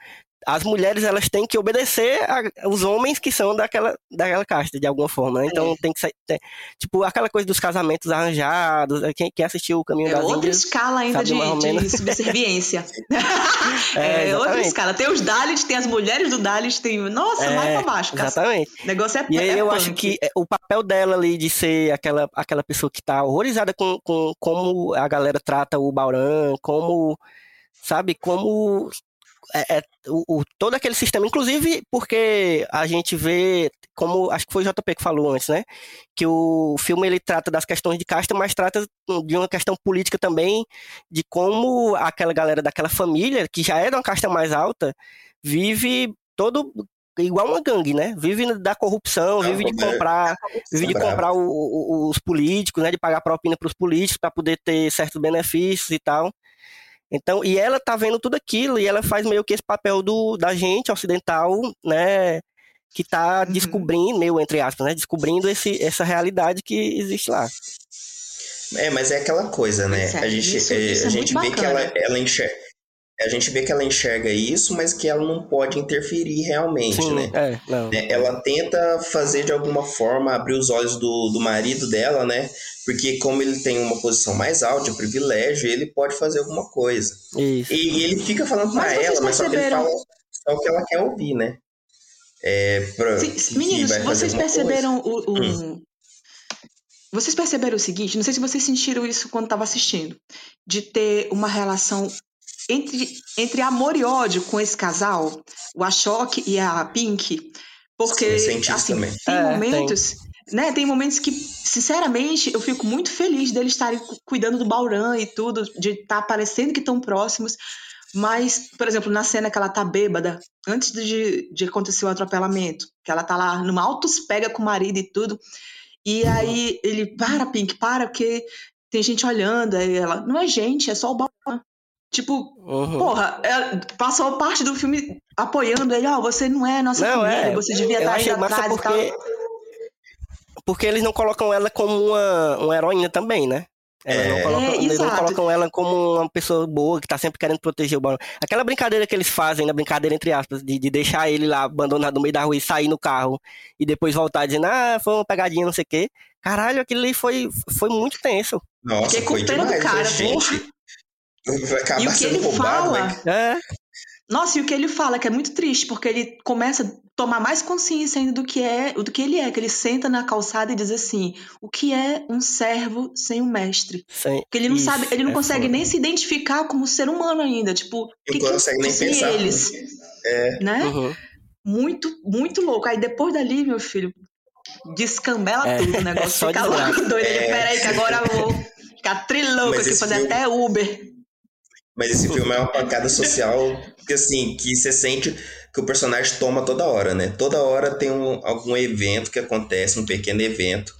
[SPEAKER 3] as mulheres elas têm que obedecer a- os homens que são daquela, daquela casta, de alguma forma. né?
[SPEAKER 5] É.
[SPEAKER 3] Então, tem que ser, tem- tipo, aquela coisa dos casamentos arranjados, né? quem, quem assistiu o Caminho
[SPEAKER 5] É
[SPEAKER 3] das
[SPEAKER 5] outra
[SPEAKER 3] Índias...
[SPEAKER 5] escala ainda de, de subserviência. [LAUGHS]
[SPEAKER 3] É,
[SPEAKER 5] É, outra escala. Tem os Dalits, tem as mulheres do Dalit, tem. Nossa,
[SPEAKER 3] É,
[SPEAKER 5] mais pra baixo. cara.
[SPEAKER 3] Exatamente.
[SPEAKER 5] O negócio é
[SPEAKER 3] E aí
[SPEAKER 5] é
[SPEAKER 3] eu acho que é, o papel dela ali de ser aquela, aquela pessoa que tá horrorizada com, com como a galera trata o Bauran, como, sabe, como é, é, o, o- todo aquele sistema, inclusive porque a gente vê, como acho que foi o JP que falou antes, né, que o filme ele trata das questões de casta, mas trata de uma questão política também, de como aquela galera daquela família, que já é de uma casta mais alta, vive todo igual uma gangue, né? Vive da corrupção,
[SPEAKER 4] Não,
[SPEAKER 3] vive de
[SPEAKER 4] é.
[SPEAKER 3] comprar, vive de comprar o- o- os políticos, né? De pagar propina para os políticos para poder ter certos benefícios e tal. Então, e ela tá vendo tudo aquilo e ela faz meio que esse papel do da gente ocidental, né? Que tá
[SPEAKER 5] Uhum.
[SPEAKER 3] descobrindo, meio entre aspas, né? Descobrindo esse, essa realidade que existe lá.
[SPEAKER 4] É, mas é aquela coisa, né?
[SPEAKER 5] Pois é,
[SPEAKER 4] a gente,
[SPEAKER 5] isso-
[SPEAKER 4] é,
[SPEAKER 5] isso é
[SPEAKER 4] a gente vê que ela, ela enxerga. A gente vê que ela enxerga isso, mas que ela não pode interferir realmente,
[SPEAKER 3] Sim,
[SPEAKER 4] né?
[SPEAKER 3] é, não.
[SPEAKER 4] né? Ela tenta fazer de alguma forma abrir os olhos do, do marido dela, né? Porque como ele tem uma posição mais alta, privilégio, ele pode fazer alguma coisa.
[SPEAKER 3] Isso.
[SPEAKER 4] E ele fica falando pra
[SPEAKER 5] Mas
[SPEAKER 4] ela, mas só que ele
[SPEAKER 5] perceberam-
[SPEAKER 4] fala só o que ela quer ouvir, né? É, pra,
[SPEAKER 5] Sim, meninos, vocês perceberam o, o-
[SPEAKER 4] Hum.
[SPEAKER 5] Vocês perceberam o seguinte? Não sei se vocês sentiram isso quando estava assistindo, de ter uma relação entre, entre amor e ódio com esse casal, o Ashok e a Pink, porque
[SPEAKER 4] Sim,
[SPEAKER 5] assim,
[SPEAKER 4] também.
[SPEAKER 5] tem
[SPEAKER 3] É,
[SPEAKER 5] momentos, né? Tem momentos que, sinceramente, eu fico muito feliz deles estarem cu- cuidando do Bauran e tudo, de estar parecendo que estão próximos. Mas, por exemplo, na cena que ela tá bêbada, antes de, de acontecer o atropelamento, que ela tá lá numa altos pega com o marido e tudo, e aí ele, para, Pink, para, porque tem gente olhando. Aí ela, não é gente, é só o Bauran. Tipo,
[SPEAKER 3] Uhum.
[SPEAKER 5] porra, ela passou parte do filme apoiando ele, ó, você não é nossa
[SPEAKER 3] Não,
[SPEAKER 5] família,
[SPEAKER 3] é,
[SPEAKER 5] você devia
[SPEAKER 3] eu
[SPEAKER 5] estar
[SPEAKER 3] achei
[SPEAKER 5] indo atrás e tal.
[SPEAKER 3] porque porque eles não colocam ela como uma, uma heroína também, né? Não
[SPEAKER 4] É.
[SPEAKER 3] colocam,
[SPEAKER 5] É,
[SPEAKER 3] eles não
[SPEAKER 5] exato.
[SPEAKER 3] colocam ela como uma pessoa boa que tá sempre querendo proteger o Barão. Aquela brincadeira que eles fazem, na brincadeira entre aspas, de, de deixar ele lá abandonado no meio da rua e sair no carro e depois voltar dizendo, ah, foi uma pegadinha, não sei o quê. Caralho, aquilo ali foi, foi muito tenso.
[SPEAKER 4] Nossa,
[SPEAKER 5] Fiquei com
[SPEAKER 4] foi
[SPEAKER 5] do
[SPEAKER 4] demais,
[SPEAKER 5] cara,
[SPEAKER 4] né, gente? Vai acabar
[SPEAKER 5] E o que
[SPEAKER 4] sendo
[SPEAKER 5] ele
[SPEAKER 4] roubado,
[SPEAKER 5] fala,
[SPEAKER 4] né?
[SPEAKER 3] É,
[SPEAKER 5] Nossa, e o que ele fala, que é muito triste, porque ele começa a tomar mais consciência ainda do que é, do que ele é, que ele senta na calçada e diz assim: o que é um servo sem um mestre?
[SPEAKER 3] sem,
[SPEAKER 5] Porque ele não
[SPEAKER 3] isso,
[SPEAKER 5] sabe, ele não
[SPEAKER 3] é
[SPEAKER 5] consegue
[SPEAKER 3] foda.
[SPEAKER 5] nem se identificar como ser humano ainda, tipo, o que,
[SPEAKER 4] Não consegue
[SPEAKER 5] que
[SPEAKER 4] nem pensar.
[SPEAKER 5] eles,
[SPEAKER 4] É,
[SPEAKER 5] né?
[SPEAKER 3] Uhum.
[SPEAKER 5] Muito, muito louco. Aí depois dali, meu filho, descambela
[SPEAKER 3] É,
[SPEAKER 5] tudo, o [LAUGHS]
[SPEAKER 3] é
[SPEAKER 5] negócio
[SPEAKER 3] só
[SPEAKER 5] fica louco, doido. Ele,
[SPEAKER 4] É.
[SPEAKER 5] peraí, que agora eu vou ficar trilouco
[SPEAKER 4] Mas
[SPEAKER 5] aqui, fazer
[SPEAKER 4] filme-
[SPEAKER 5] até Uber.
[SPEAKER 4] Mas esse filme é uma pancada [LAUGHS] social que, assim, que você sente que o personagem toma toda hora, né? Toda hora tem um- algum evento que acontece, um pequeno evento,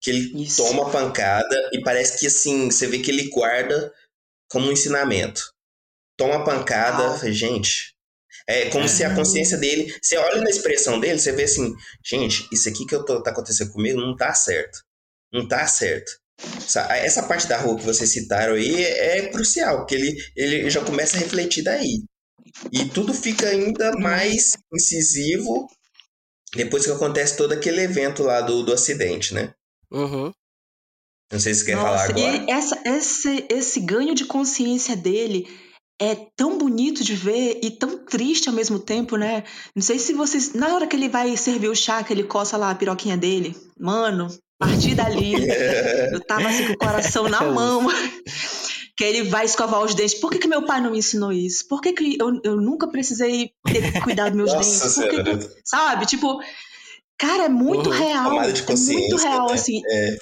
[SPEAKER 4] que ele
[SPEAKER 5] Isso.
[SPEAKER 4] toma pancada e parece que, assim, você vê que ele guarda como um ensinamento. Toma pancada,
[SPEAKER 5] Total.
[SPEAKER 4] gente. É como se a consciência dele. Você olha na expressão dele, você vê assim, gente, isso aqui que eu tô, tá acontecendo comigo não tá certo. Não tá certo. Essa- parte da rua que vocês citaram aí é, crucial, porque ele, ele já começa a refletir daí. E tudo fica ainda mais incisivo depois que acontece todo aquele evento lá do, do acidente, né?
[SPEAKER 3] Uhum.
[SPEAKER 4] Não sei se você quer falar
[SPEAKER 5] Nossa,
[SPEAKER 4] agora.
[SPEAKER 5] e essa, esse, esse ganho de consciência dele é tão bonito de ver e tão triste ao mesmo tempo, né? Não sei se vocês. Na hora que ele vai servir o chá, que ele coça lá a piroquinha dele, mano, a partir dali, [LAUGHS] eu tava assim com o coração na mão. Que ele vai escovar os dentes. Por que, que meu pai não me ensinou isso? Por que, que eu, eu nunca precisei ter que cuidar dos meus
[SPEAKER 4] Nossa
[SPEAKER 5] dentes? Por que sabe? Tipo, cara, é muito
[SPEAKER 3] Uhum.
[SPEAKER 5] real.
[SPEAKER 4] De
[SPEAKER 5] É muito real,
[SPEAKER 4] né?
[SPEAKER 5] assim.
[SPEAKER 4] É.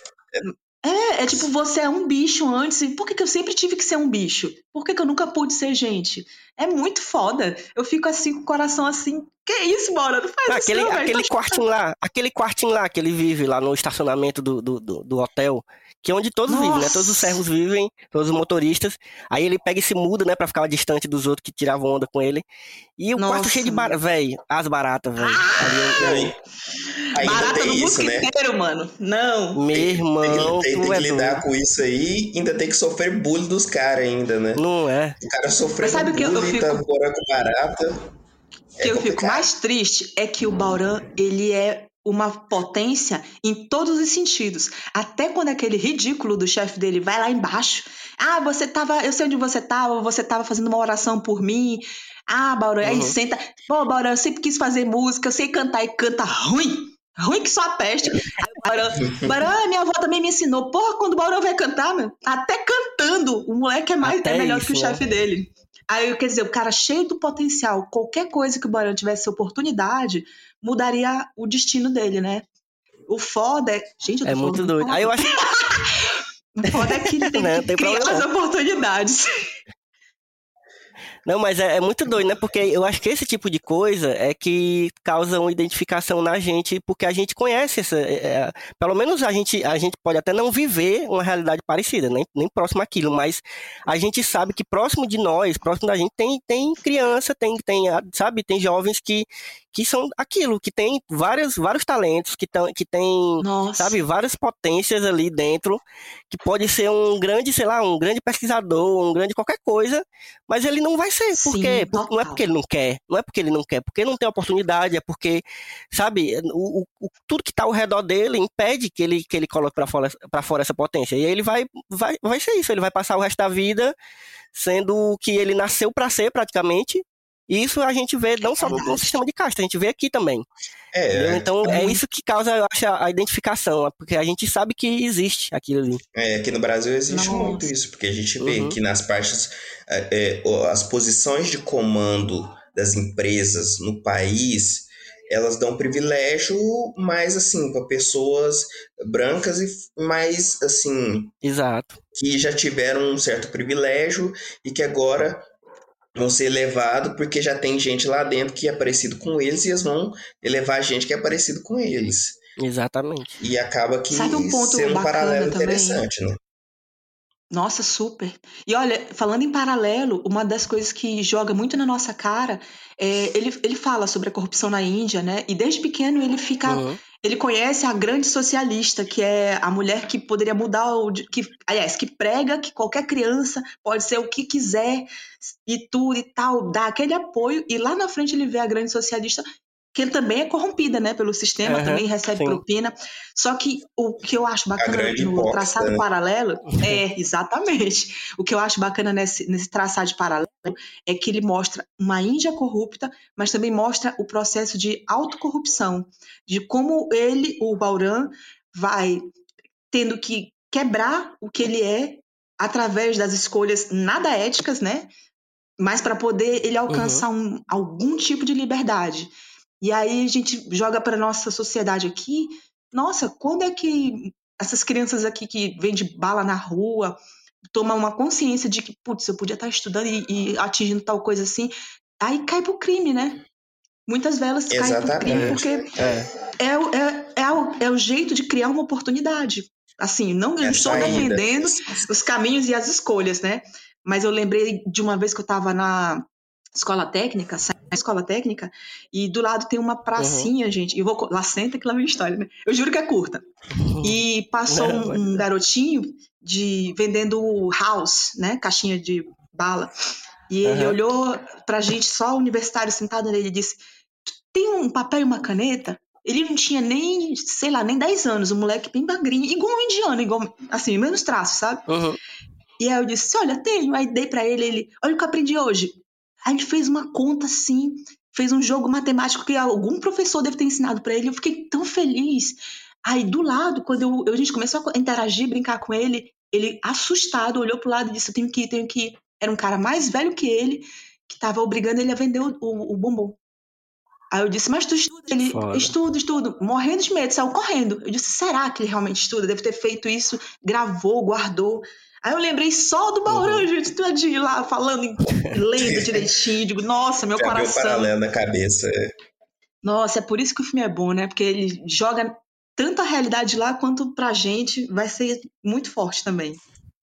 [SPEAKER 5] É, é tipo, você é um bicho antes. E por que, que eu sempre tive que ser um bicho? Por que, que eu nunca pude ser gente? É muito foda. Eu fico assim com o coração assim, Que isso, Bora? Não faz
[SPEAKER 3] Ah,
[SPEAKER 5] isso
[SPEAKER 3] aquele,
[SPEAKER 5] não, velho.
[SPEAKER 3] aquele
[SPEAKER 5] Tá
[SPEAKER 3] quartinho lá, aquele quartinho lá que ele vive lá no estacionamento do, do, do, do hotel, que é onde todos vivem, né?
[SPEAKER 5] Nossa.
[SPEAKER 3] Todos os servos vivem, todos os motoristas. Aí ele pega e se muda, né, pra ficar distante dos outros que tiravam onda com ele. E o quarto
[SPEAKER 5] Nossa.
[SPEAKER 3] cheio de barata, véi, as baratas, véi. Ali eu-
[SPEAKER 4] Aí, ainda
[SPEAKER 5] Barata
[SPEAKER 4] tem
[SPEAKER 5] no
[SPEAKER 4] isso, né?
[SPEAKER 5] mosquiteiro, mano. Não.
[SPEAKER 3] Meu
[SPEAKER 4] Tem,
[SPEAKER 3] irmão,
[SPEAKER 4] tem- tem
[SPEAKER 3] tu
[SPEAKER 4] que
[SPEAKER 3] é
[SPEAKER 4] lidar com isso aí ainda tem que sofrer bullying dos caras ainda, né?
[SPEAKER 3] Não é?
[SPEAKER 4] O cara sofrendo
[SPEAKER 5] Mas sabe o que eu
[SPEAKER 4] bullying, tá
[SPEAKER 5] fico-
[SPEAKER 4] fora com barata.
[SPEAKER 5] O que
[SPEAKER 4] É
[SPEAKER 5] eu fico mais triste é que o Bauran, ele é uma potência em todos os sentidos. Até quando aquele ridículo do chefe dele vai lá embaixo. Ah, você tava. Eu sei onde você tava, você tava fazendo uma oração por mim. Ah, Bauran, aí
[SPEAKER 3] Uhum.
[SPEAKER 5] senta. Pô, Bauran, eu sempre quis fazer música, eu sei cantar e canta ruim. Ruim que só a peste. Aí Bauran, [LAUGHS] minha avó também me ensinou. Porra, quando o Bauran vai cantar, meu, até cantando, o moleque é, mais, é
[SPEAKER 3] Até
[SPEAKER 5] melhor
[SPEAKER 3] isso,
[SPEAKER 5] que o chefe dele. Aí, quer dizer, o cara cheio do potencial, qualquer coisa que o Barão tivesse oportunidade, mudaria o destino dele, né? O foda é. Gente, eu tô
[SPEAKER 3] É muito doido. Aí eu acho [LAUGHS]
[SPEAKER 5] O foda é que ele tem
[SPEAKER 3] tem
[SPEAKER 5] criar
[SPEAKER 3] problema
[SPEAKER 5] as oportunidades.
[SPEAKER 3] Não, mas é, é muito doido, né? Porque eu acho que esse tipo de coisa é que causa uma identificação na gente, porque a gente conhece essa. é, é, pelo menos a gente, a gente pode até não viver uma realidade parecida, nem, nem próximo àquilo, mas a gente sabe que próximo de nós, próximo da gente, tem, tem criança, tem, tem, sabe, tem jovens que, que são aquilo, que tem vários, vários talentos, que, tão, que tem
[SPEAKER 5] Nossa.
[SPEAKER 3] sabe, várias potências ali dentro, que pode ser um grande, sei lá, um grande pesquisador, um grande qualquer coisa, mas ele não vai ser. Por
[SPEAKER 5] Sim,
[SPEAKER 3] quê? Por- não é porque ele não quer, não é porque ele não quer, porque não tem oportunidade, é porque, sabe, o, o- o- tudo que está ao redor dele impede que ele, que ele coloque para fora, pra fora essa potência. E aí ele vai, vai, vai ser isso, ele vai passar o resto da vida sendo o que ele nasceu para ser praticamente. E isso a gente vê não só no, sistema de casta, a gente vê aqui também. Entendeu?
[SPEAKER 4] É,
[SPEAKER 3] Então é
[SPEAKER 5] muito.
[SPEAKER 3] isso que causa, eu acho, a identificação, porque a gente sabe que existe aquilo ali.
[SPEAKER 4] é, aqui no Brasil existe
[SPEAKER 5] Nossa.
[SPEAKER 4] muito isso, porque a gente vê
[SPEAKER 3] Uhum.
[SPEAKER 4] que nas partes, é, é, as posições de comando das empresas no país, elas dão privilégio mais assim para pessoas brancas e mais assim
[SPEAKER 3] Exato.
[SPEAKER 4] que já tiveram um certo privilégio e que agora vão ser elevados porque já tem gente lá dentro que é parecido com eles e eles vão elevar gente que é parecido com eles.
[SPEAKER 3] Exatamente.
[SPEAKER 4] E acaba que
[SPEAKER 5] Sabe um ponto
[SPEAKER 4] sendo um paralelo
[SPEAKER 5] também?
[SPEAKER 4] interessante, né?
[SPEAKER 5] Nossa, super. E olha, falando em paralelo, uma das coisas que joga muito na nossa cara é ele, ele fala sobre a corrupção na Índia, né? E desde pequeno ele fica
[SPEAKER 3] Uhum.
[SPEAKER 5] Ele conhece a grande socialista, que é a mulher que poderia mudar o. Que, aliás, que prega que qualquer criança pode ser o que quiser e tudo e tal, dá aquele apoio. E lá na frente ele vê a grande socialista, que ele também é corrompida, né, pelo sistema,
[SPEAKER 3] Aham,
[SPEAKER 5] também recebe
[SPEAKER 3] sim.
[SPEAKER 5] propina. Só que o que eu acho bacana no traçado
[SPEAKER 4] né?
[SPEAKER 5] paralelo [LAUGHS] é, exatamente. O que eu acho bacana nesse, nesse traçado de paralelo é que ele mostra uma Índia corrupta, mas também mostra o processo de autocorrupção, de como ele, o Bauran, vai tendo que quebrar o que ele é através das escolhas nada éticas, né? Mas para poder ele alcançar um, algum tipo de liberdade. E aí a gente joga para nossa sociedade aqui. Nossa, quando é que essas crianças aqui que vendem bala na rua tomam uma consciência de que, putz, eu podia estar estudando e, e atingindo tal coisa assim, aí cai pro crime, né? Muitas velas caem pro crime
[SPEAKER 4] Exatamente.
[SPEAKER 5] porque
[SPEAKER 3] É.
[SPEAKER 5] é, o- é, é, o, é o jeito de criar uma oportunidade. Assim, não
[SPEAKER 4] É
[SPEAKER 5] estou defendendo os caminhos e as escolhas, né? Mas eu lembrei de uma vez que eu estava na escola técnica, saí da escola técnica, e do lado tem uma pracinha, gente. E vou. Lá senta que lá vem história, né? Eu juro que é curta. E passou
[SPEAKER 3] Não,
[SPEAKER 5] um, um garotinho de vendendo house, né? Caixinha de bala. E ele
[SPEAKER 3] Aham.
[SPEAKER 5] olhou pra gente, só universitário sentado nele, e disse: Tem um papel e uma caneta? Ele não tinha nem, sei lá, nem 10 anos, um moleque bem magrinho, igual um indiano, igual, assim, menos traços, sabe?
[SPEAKER 3] Uhum.
[SPEAKER 5] E aí eu disse, olha, tenho. Aí dei pra ele, ele, olha o que eu aprendi hoje. Aí ele fez uma conta assim, fez um jogo matemático que algum professor deve ter ensinado pra ele. Eu fiquei tão feliz. Aí do lado, quando eu, eu- a gente começou a interagir, brincar com ele, ele assustado olhou pro lado e disse, eu tenho que ir, tenho que ir. Era um cara mais velho que ele, que tava obrigando ele a vender o, o, o bombom. Aí eu disse, mas tu estuda? Ele,
[SPEAKER 3] Foda.
[SPEAKER 5] estudo, estudo. Morrendo de medo, saiu correndo. Eu disse, será que ele realmente estuda? Deve ter feito isso, gravou, guardou. Aí eu lembrei só do Baurão,
[SPEAKER 3] Uhum.
[SPEAKER 5] gente, tadinho lá, falando, em- lendo [LAUGHS] direitinho. Digo, nossa, meu
[SPEAKER 4] Já viu
[SPEAKER 5] coração.
[SPEAKER 4] paralelo na cabeça. é.
[SPEAKER 5] Nossa, é por isso que o filme é bom, né? Porque ele joga tanto a realidade lá quanto pra gente vai ser muito forte também.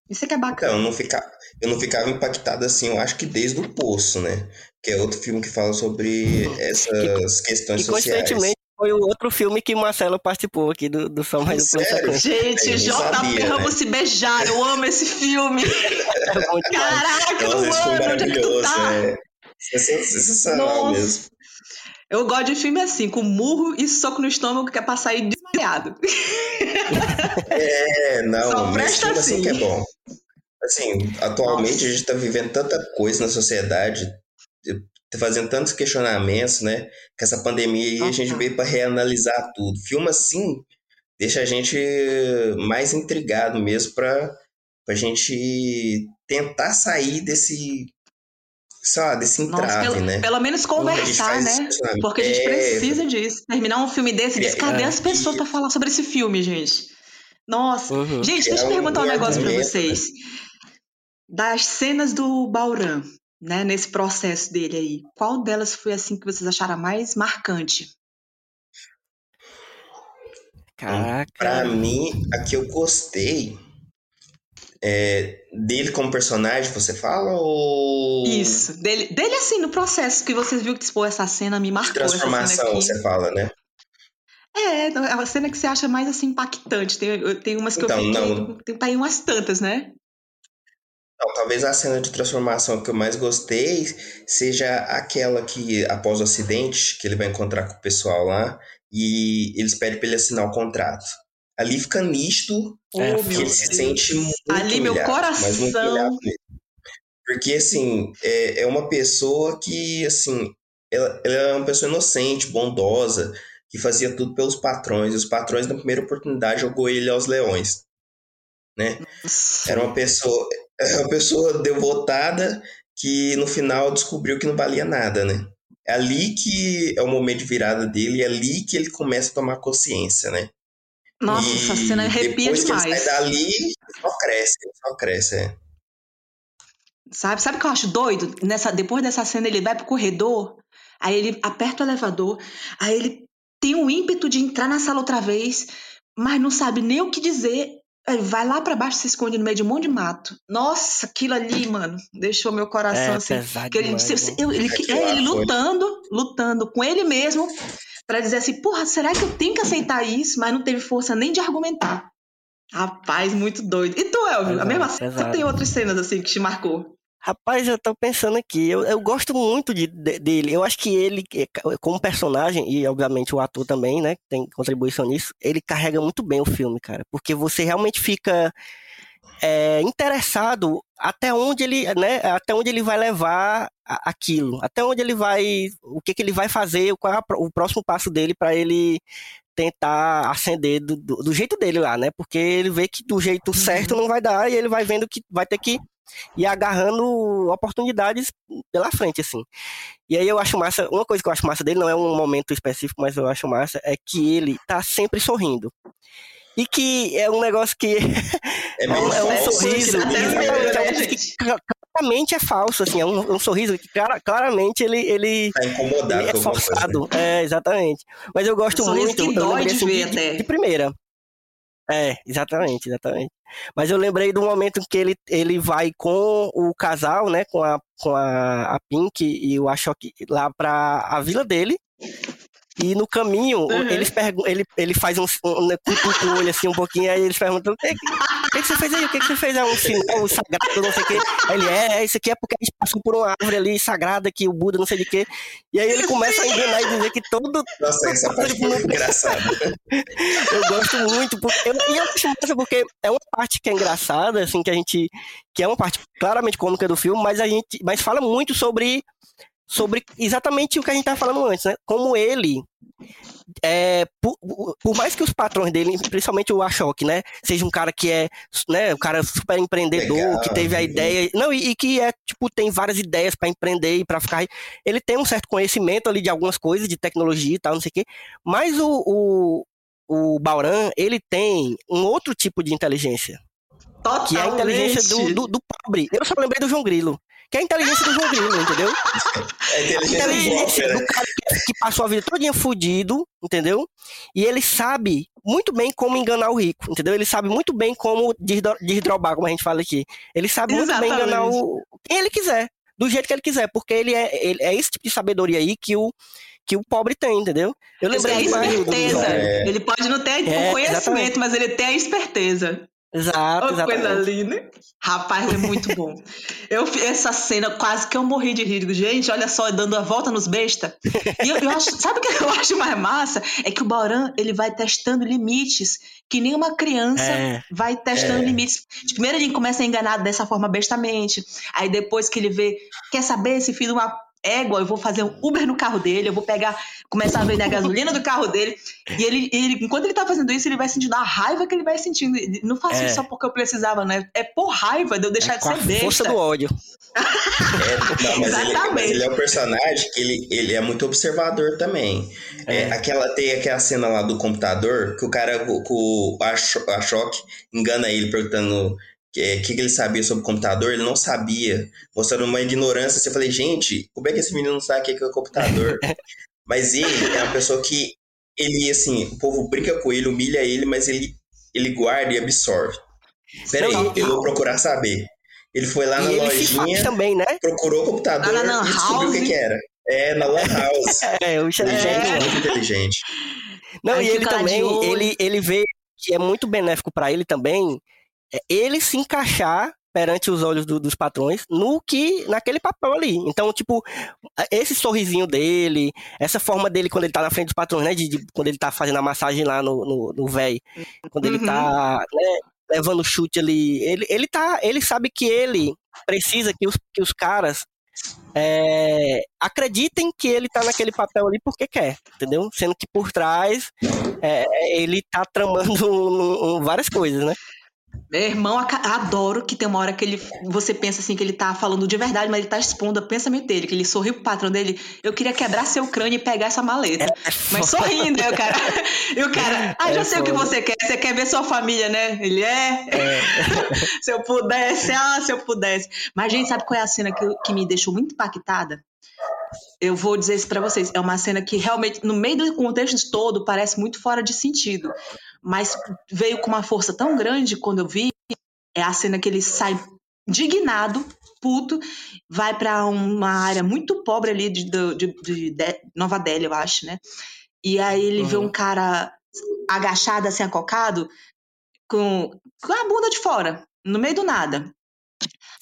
[SPEAKER 5] Isso é que é bacana.
[SPEAKER 4] Então, eu não, fica, eu não ficava impactado assim, eu acho que desde o Poço, né? Que é outro filme que fala sobre essas questões
[SPEAKER 3] E
[SPEAKER 4] sociais.
[SPEAKER 3] coincidentemente foi o outro filme que Marcelo participou aqui do, do Som Mais do Plano.
[SPEAKER 5] Gente, JP
[SPEAKER 4] sabia,
[SPEAKER 5] Ramos
[SPEAKER 4] né?
[SPEAKER 5] se beijar, eu amo esse filme. [LAUGHS]
[SPEAKER 3] É.
[SPEAKER 5] Caraca,
[SPEAKER 4] Nossa, esse filme
[SPEAKER 5] mano, onde é que tu
[SPEAKER 4] maravilhoso,
[SPEAKER 5] tá?
[SPEAKER 4] é. Sensa- Sensacional
[SPEAKER 5] Nossa.
[SPEAKER 4] mesmo.
[SPEAKER 5] Eu gosto de filme assim, com murro e soco no estômago que é pra sair desmaiado. [LAUGHS]
[SPEAKER 4] É, não,
[SPEAKER 5] Só
[SPEAKER 4] mas
[SPEAKER 5] presta
[SPEAKER 4] filme assim
[SPEAKER 5] assim.
[SPEAKER 4] que é bom. Assim, atualmente
[SPEAKER 5] Nossa.
[SPEAKER 4] a gente tá vivendo tanta coisa na sociedade, fazendo tantos questionamentos, né? Com essa pandemia aí a gente
[SPEAKER 5] Nossa.
[SPEAKER 4] veio pra reanalisar tudo. Filme assim deixa a gente mais intrigado mesmo pra, pra gente tentar sair desse, sei lá, desse
[SPEAKER 5] Nossa,
[SPEAKER 4] entrave,
[SPEAKER 5] pelo,
[SPEAKER 4] né?
[SPEAKER 5] pelo menos
[SPEAKER 4] A
[SPEAKER 5] conversar, né?
[SPEAKER 4] questionamento.
[SPEAKER 5] Porque a gente
[SPEAKER 4] É,
[SPEAKER 5] precisa disso. Terminar um filme desse, diz,
[SPEAKER 4] É,
[SPEAKER 5] cadê
[SPEAKER 3] é.
[SPEAKER 5] as pessoas pra falar sobre esse filme, gente? Nossa.
[SPEAKER 3] Uhum.
[SPEAKER 5] Gente, deixa eu
[SPEAKER 4] É um
[SPEAKER 5] perguntar um negócio pra
[SPEAKER 4] argumento,
[SPEAKER 5] vocês. Das cenas do Bauran, né, nesse processo dele aí, qual delas foi assim que vocês acharam a mais marcante?
[SPEAKER 3] Caraca.
[SPEAKER 4] Pra mim, a que eu gostei é, dele como personagem, você fala? Ou
[SPEAKER 5] Isso, dele, dele assim, no processo que vocês viram que tipo, essa cena me marcou,
[SPEAKER 4] transformação,
[SPEAKER 5] aqui.
[SPEAKER 4] você fala, né?
[SPEAKER 5] É, é uma cena que você acha mais assim impactante. Tem, tem umas que
[SPEAKER 4] Então,
[SPEAKER 5] eu fiquei.
[SPEAKER 4] não.
[SPEAKER 5] Tem, tá aí umas tantas, né?
[SPEAKER 4] Não, talvez a cena de transformação que eu mais gostei seja aquela que, após o acidente, que ele vai encontrar com o pessoal lá e eles pedem pra ele assinar o contrato. Ali fica nítido
[SPEAKER 3] É,
[SPEAKER 4] que
[SPEAKER 5] meu
[SPEAKER 4] ele se sente muito
[SPEAKER 5] Ali, meu
[SPEAKER 4] humilhado, muito
[SPEAKER 5] coração.
[SPEAKER 4] humilhado mesmo. Porque, assim, é, é uma pessoa que, assim, ela, ela é uma pessoa inocente, bondosa, que fazia tudo pelos patrões. E os patrões, na primeira oportunidade, jogou ele aos leões. Né? Era uma pessoa, era uma pessoa devotada que, no final, descobriu que não valia nada, né? É ali que é o momento de virada dele, é ali que ele começa a tomar consciência, né?
[SPEAKER 5] Nossa,
[SPEAKER 4] E
[SPEAKER 5] essa cena arrepia
[SPEAKER 4] depois que
[SPEAKER 5] demais.
[SPEAKER 4] ele sai dali, só cresce, só cresce, é.
[SPEAKER 5] Sabe? Sabe o que eu acho doido? Nessa, depois dessa cena, ele vai pro corredor, aí ele aperta o elevador, aí ele tem o ímpeto de entrar na sala outra vez, mas não sabe nem o que dizer. Aí vai lá pra baixo, se esconde no meio de um monte de mato. Nossa, aquilo ali, mano, deixou meu coração
[SPEAKER 3] É
[SPEAKER 5] assim.
[SPEAKER 3] pesado
[SPEAKER 5] ele, se- se-
[SPEAKER 3] né?
[SPEAKER 5] eu- ele- é ele lutando, lutando com ele mesmo, pra dizer assim, porra, será que eu tenho que aceitar isso? Mas não teve força nem de argumentar. Rapaz, muito doido. E tu, Elvio? A
[SPEAKER 3] Pesado,
[SPEAKER 5] mesma cena?
[SPEAKER 3] pesado.
[SPEAKER 5] tem outras cenas assim que te marcou?
[SPEAKER 3] Rapaz, eu tô pensando aqui, eu, eu gosto muito de, de- dele. Eu acho que ele, eh, como personagem, e obviamente o ator também, né, tem contribuição nisso, ele carrega muito bem o filme, cara. Porque você realmente fica é, interessado até onde ele, né, até onde ele vai levar a- aquilo, até onde ele vai, o que que ele vai fazer, qual é a o próximo passo dele para ele tentar ascender do, do, do jeito dele lá, né? Porque ele vê que do jeito certo não vai dar e ele vai vendo que vai ter que ir agarrando oportunidades pela frente, assim. E aí eu acho massa, uma coisa que eu acho massa dele, não é um momento específico, mas eu acho massa, é que ele tá sempre sorrindo. E que é um negócio que [LAUGHS]
[SPEAKER 4] É
[SPEAKER 3] é um, é um sorriso,
[SPEAKER 4] né?
[SPEAKER 3] exatamente, é
[SPEAKER 5] né,
[SPEAKER 3] um sorriso que
[SPEAKER 5] gente?
[SPEAKER 3] cla- claramente é falso, assim, é um, um sorriso que clara- claramente ele, ele,
[SPEAKER 4] Tá incomodado
[SPEAKER 3] ele é
[SPEAKER 4] coisa. né?
[SPEAKER 3] forçado. É, exatamente. Mas eu gosto
[SPEAKER 5] sorriso
[SPEAKER 3] muito,
[SPEAKER 5] que
[SPEAKER 3] eu
[SPEAKER 5] dói
[SPEAKER 3] lembrei
[SPEAKER 5] de
[SPEAKER 3] assim,
[SPEAKER 5] ver
[SPEAKER 3] de,
[SPEAKER 5] até.
[SPEAKER 3] de primeira. É, exatamente, exatamente. Mas eu lembrei do momento que ele, ele vai com o casal, né, com a, com a, a Pink e o Ashok lá pra a vila dele. E no caminho,
[SPEAKER 5] Uhum.
[SPEAKER 3] eles ele, ele faz um, um né, cutuca o olho assim um pouquinho, aí eles perguntam: o que, o que, que você fez aí? O que, que você fez? É um sinal sagrado, não sei o quê. Aí ele, é, é, isso aqui é porque a gente passou por uma árvore ali sagrada que o Buda não sei de quê. E aí ele começa a enganar e dizer que todo.
[SPEAKER 4] Nossa, essa parte foi [LAUGHS] engraçada.
[SPEAKER 3] Eu gosto muito, porque eu, e eu acho massa porque é uma parte que é engraçada, assim, que a gente. Que é uma parte claramente cômica do filme, mas a gente. Mas fala muito sobre. Sobre exatamente o que a gente tava falando antes, né? Como ele. É, por, por mais que os patrões dele, principalmente o Ashok, né, seja um cara que é, né, um cara super empreendedor,
[SPEAKER 4] Legal,
[SPEAKER 3] que teve a ideia, não, e, e que é, tipo, tem várias ideias pra empreender e pra ficar, ele tem um certo conhecimento ali de algumas coisas, de tecnologia e tal, não sei o quê, mas o, o, o Bauran, ele tem um outro tipo de inteligência, que é a inteligência do, do, do pobre. Eu só lembrei do João Grilo, que é a inteligência do João Grilo, entendeu?
[SPEAKER 4] É a inteligência do
[SPEAKER 3] inteligência
[SPEAKER 4] golpe,
[SPEAKER 3] do
[SPEAKER 4] né?
[SPEAKER 3] cara que, passou a vida todinha fudido, entendeu? E ele sabe muito bem como enganar o rico, entendeu? Ele sabe muito bem como desdro- desdrobar, como a gente fala aqui. Ele sabe muito bem
[SPEAKER 5] Exatamente.
[SPEAKER 3] enganar o quem ele quiser, do jeito que ele quiser, porque ele é, ele é esse tipo de sabedoria aí que o, que o pobre tem, entendeu? Eu
[SPEAKER 5] Isso é
[SPEAKER 3] lembrei demais do- do-
[SPEAKER 5] esperteza.
[SPEAKER 4] É.
[SPEAKER 5] Ele pode não ter
[SPEAKER 3] É,
[SPEAKER 5] o conhecimento,
[SPEAKER 3] exatamente.
[SPEAKER 5] mas ele tem a esperteza.
[SPEAKER 3] Exato,
[SPEAKER 5] coisa
[SPEAKER 3] exatamente.
[SPEAKER 5] linda. Rapaz, é muito bom. [LAUGHS] Eu, essa cena, quase que eu morri de rir. Gente, olha só, dando a volta nos besta. E eu, eu acho, [LAUGHS] sabe o que eu acho mais massa? É que o Bauran, ele vai testando limites que nem uma criança
[SPEAKER 3] É.
[SPEAKER 5] vai testando
[SPEAKER 4] É.
[SPEAKER 5] limites. Primeiro ele começa a enganar dessa forma bestamente. Aí depois que ele vê, quer saber, esse filho uma égua, eu vou fazer um Uber no carro dele, eu vou pegar, começar a vender a gasolina do carro dele. E ele, ele- enquanto ele tá fazendo isso, ele vai sentindo a raiva que ele vai sentindo. Ele Não faço
[SPEAKER 3] É.
[SPEAKER 5] isso só porque eu precisava, né? É por raiva de eu deixar de
[SPEAKER 3] Com a
[SPEAKER 5] ser besta.
[SPEAKER 3] força do ódio.
[SPEAKER 4] É, não, mas, ele,
[SPEAKER 5] Exatamente.
[SPEAKER 4] mas ele é um personagem que ele, ele é muito observador também. É, aquela, tem aquela cena lá do computador que o cara, com o a, Cho- a Choque, engana ele perguntando o que, que ele sabia sobre o computador. Ele não sabia, mostrando uma ignorância. Assim, eu falei, gente, como é que esse menino não sabe o que é que é o computador? [LAUGHS] mas ele é uma pessoa que, ele, assim, o povo brinca com ele, humilha ele, mas ele, ele guarda e absorve. Peraí,
[SPEAKER 3] Não,
[SPEAKER 4] eu vou procurar saber. Ele foi lá na
[SPEAKER 3] e ele se
[SPEAKER 4] lojinha
[SPEAKER 3] também, né?
[SPEAKER 4] procurou o computador
[SPEAKER 5] Lá na Lan
[SPEAKER 4] e descobriu o que, que era. É, na Lan House. [LAUGHS]
[SPEAKER 3] É, o
[SPEAKER 4] Ele
[SPEAKER 3] inteligente.
[SPEAKER 4] é muito inteligente.
[SPEAKER 3] Não,
[SPEAKER 5] Aí
[SPEAKER 3] e ele também, ele, ele vê que é muito benéfico pra ele também, é ele se encaixar perante os olhos do- dos patrões no que naquele papel ali. Então, tipo, esse sorrisinho dele, essa forma dele quando ele tá na frente dos patrões, né, de, de- quando ele tá fazendo a massagem lá no no, no véi, quando ele
[SPEAKER 5] Uhum.
[SPEAKER 3] tá, né, levando chute ali, ele ele tá, ele sabe que ele precisa que os, que os caras é, acreditem que ele tá naquele papel ali porque quer, entendeu? Sendo que por trás é, ele tá tramando [LAUGHS] um- um- várias coisas, né?
[SPEAKER 5] Meu irmão, adoro que tem uma hora que ele, você pensa assim que ele tá falando de verdade, mas ele tá expondo o pensamento dele, que ele sorriu pro patrão dele. Eu queria quebrar seu crânio e pegar essa maleta. Mas sorrindo, aí o cara. E o cara, ah, já
[SPEAKER 3] É
[SPEAKER 5] sei o que
[SPEAKER 3] foda.
[SPEAKER 5] você quer. Você quer ver sua família, né? Ele é. [LAUGHS] se eu pudesse, ah, se eu pudesse. Mas, gente, sabe qual é a cena que, que me deixou muito impactada? Eu vou dizer isso pra vocês. É uma cena que realmente, no meio do contexto todo, parece muito fora de sentido. Mas veio com uma força tão grande quando eu vi. É a cena que ele sai indignado, puto, vai pra uma área muito pobre ali de, de- de- de Nova Delhi, eu acho, né? E aí ele vê
[SPEAKER 3] Uhum.
[SPEAKER 5] um cara agachado, assim, acocado, com, com a bunda de fora, no meio do nada.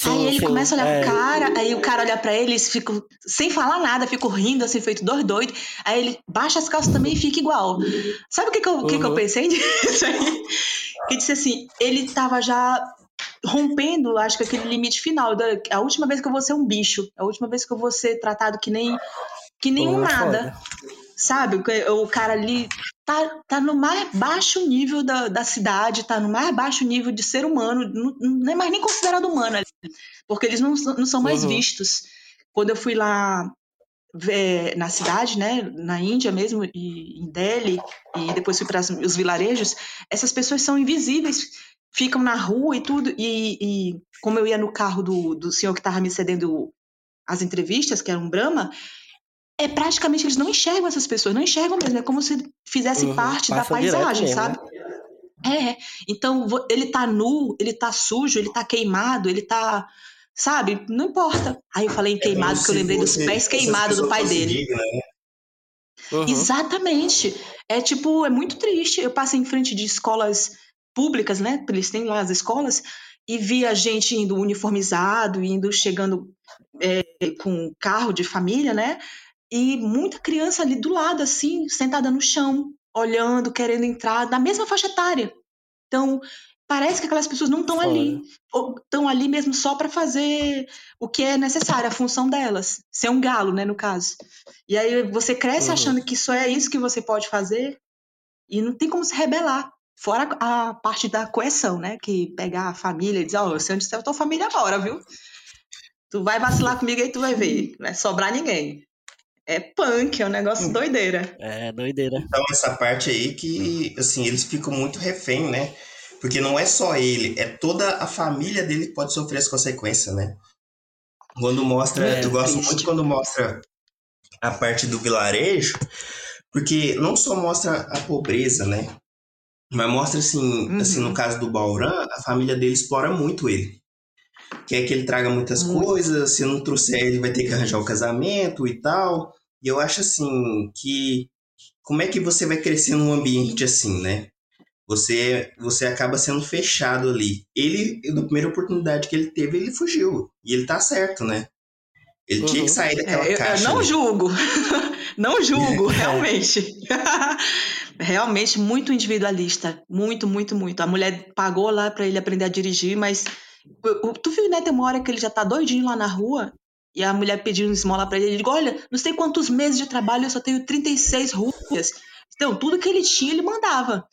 [SPEAKER 5] Aí
[SPEAKER 3] Sim,
[SPEAKER 5] ele
[SPEAKER 3] sim,
[SPEAKER 5] começa a olhar
[SPEAKER 3] é.
[SPEAKER 5] pro cara, aí o cara olha pra ele, eles ficam sem falar nada, ficam rindo, assim, feito dois doidos. Aí ele baixa as calças também e fica igual. Sabe o que, que, eu, o que, que eu
[SPEAKER 3] Uhum.
[SPEAKER 5] pensei nisso aí? Que disse assim, ele tava já rompendo, acho que aquele limite final. Da, a última vez que eu vou ser um bicho, a última vez que eu vou ser tratado que nem, que nem um
[SPEAKER 3] Pô,
[SPEAKER 5] nada.
[SPEAKER 3] foda.
[SPEAKER 5] Sabe? O cara ali tá, tá no mais baixo nível da, da cidade, tá no mais baixo nível de ser humano, não, não é mais nem considerado humano ali, porque eles não, são- não são mais
[SPEAKER 3] Uhum.
[SPEAKER 5] vistos. Quando eu fui lá ver- na cidade, né, na Índia mesmo, e em Delhi, e depois fui para os vilarejos, essas pessoas são invisíveis, ficam na rua e tudo, e, e como eu ia no carro do, do senhor que estava me cedendo as entrevistas, que era um Brahma, é praticamente eles não enxergam essas pessoas, não enxergam mesmo, é como se fizessem
[SPEAKER 3] Uhum,
[SPEAKER 5] parte da paisagem,
[SPEAKER 3] mesmo,
[SPEAKER 5] sabe? É, então ele tá nu, ele tá sujo, ele tá queimado, ele tá, sabe? Não importa. Aí eu falei em queimado,
[SPEAKER 4] como
[SPEAKER 5] que eu lembrei dos pés
[SPEAKER 4] essas
[SPEAKER 5] queimados do pai dele.
[SPEAKER 4] né?
[SPEAKER 3] Uhum.
[SPEAKER 5] Exatamente. É tipo, é muito triste. Eu passei em frente de escolas públicas, né? porque Eles têm lá as escolas, e vi a gente indo uniformizado, indo chegando é, com carro de família, né? E muita criança ali do lado, assim, sentada no chão, olhando, querendo entrar, na mesma faixa etária. Então, parece que aquelas pessoas não estão ali. Ou estão ali mesmo só para fazer o que é necessário, a função delas. Ser um galo, né, no caso. E aí você cresce
[SPEAKER 3] Uhum.
[SPEAKER 5] achando que só é isso que você pode fazer e não tem como se rebelar. Fora a parte da coerção, né? Que pegar a família e dizer, ó, se eu disser a tua família agora, viu? Tu vai vacilar comigo aí tu vai ver. Não vai sobrar ninguém. É punk, é um negócio doideira.
[SPEAKER 3] É, doideira.
[SPEAKER 4] Então, essa parte aí que, assim, eles ficam muito refém, né? Porque não é só ele, é toda a família dele que pode sofrer as consequências, né? Quando mostra,
[SPEAKER 5] Muito
[SPEAKER 4] eu gosto
[SPEAKER 5] triste.
[SPEAKER 4] muito quando mostra a parte do vilarejo, porque não só mostra a pobreza, né? Mas mostra assim,
[SPEAKER 5] Uhum.
[SPEAKER 4] assim, no caso do Bauran, a família dele explora muito ele. Quer que ele traga muitas
[SPEAKER 5] Muito.
[SPEAKER 4] coisas, se não trouxer, ele vai ter que arranjar o casamento e tal. E eu acho assim que como é que você vai crescer num ambiente assim, né? Você você acaba sendo fechado ali. Ele, na primeira oportunidade que ele teve, ele fugiu. E ele tá certo, né? Ele tinha
[SPEAKER 3] Uhum.
[SPEAKER 4] que sair daquela
[SPEAKER 5] É, eu, eu
[SPEAKER 4] caixa.
[SPEAKER 5] não
[SPEAKER 4] ali.
[SPEAKER 5] julgo. [LAUGHS] não julgo, [LAUGHS] realmente. [LAUGHS] realmente muito individualista. Muito, muito, muito. A mulher pagou lá pra ele aprender a dirigir, mas. Tu viu, né? Tem uma hora que ele já tá doidinho lá na rua. E a mulher pediu uma esmola pra ele. Ele diz: Olha, não sei quantos meses de trabalho, eu só tenho 36 rupias. Então, tudo que ele tinha, ele mandava.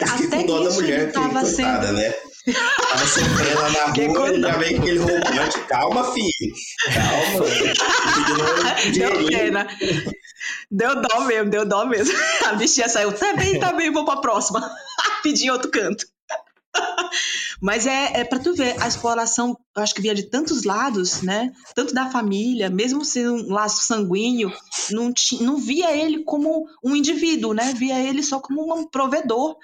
[SPEAKER 5] Até
[SPEAKER 4] com
[SPEAKER 5] isso
[SPEAKER 4] mulher,
[SPEAKER 5] ele
[SPEAKER 4] que
[SPEAKER 5] tava
[SPEAKER 4] coitada,
[SPEAKER 5] sendo.
[SPEAKER 4] né? Tava lá na [LAUGHS]
[SPEAKER 5] Fiquei
[SPEAKER 4] rua,
[SPEAKER 5] com
[SPEAKER 4] ele
[SPEAKER 5] dó.
[SPEAKER 4] já veio com aquele roubante. Calma, filho. Calma. Pedindo
[SPEAKER 5] Deu pena. Deu dó mesmo, deu dó mesmo. [LAUGHS] A bichinha saiu, tá bem, tá bem, vou pra próxima. [LAUGHS] Pedi em outro canto. Mas é, é pra tu ver, a exploração, eu acho que vinha de tantos lados, né? Tanto da família, mesmo sendo um laço sanguíneo, não, ti- não via ele como um indivíduo, né? Via ele só como um provedor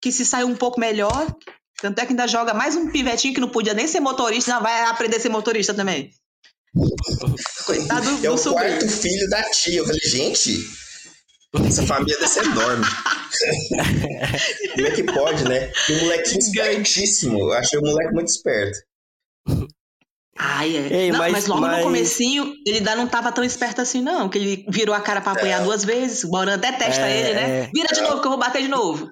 [SPEAKER 5] que se saiu um pouco melhor. Tanto é que ainda joga mais um pivetinho que não podia nem ser motorista, não vai aprender a ser motorista também. Coitado do,
[SPEAKER 4] É o
[SPEAKER 5] sobrinho.
[SPEAKER 4] quarto filho da tia. Eu falei, gente, essa família deve ser enorme. [LAUGHS] Como é que pode, né? E um molequinho espertíssimo. Eu achei o moleque muito esperto.
[SPEAKER 5] Ai, é.
[SPEAKER 3] Ei,
[SPEAKER 5] não, mas,
[SPEAKER 3] mas-
[SPEAKER 5] logo
[SPEAKER 3] mas-
[SPEAKER 5] no comecinho, ele ainda não tava tão esperto assim, não. Que ele virou a cara pra apanhar
[SPEAKER 4] É.
[SPEAKER 5] duas vezes. O Boran até testa
[SPEAKER 3] É,
[SPEAKER 5] ele, né?
[SPEAKER 3] é.
[SPEAKER 5] Vira de novo que eu vou bater de novo.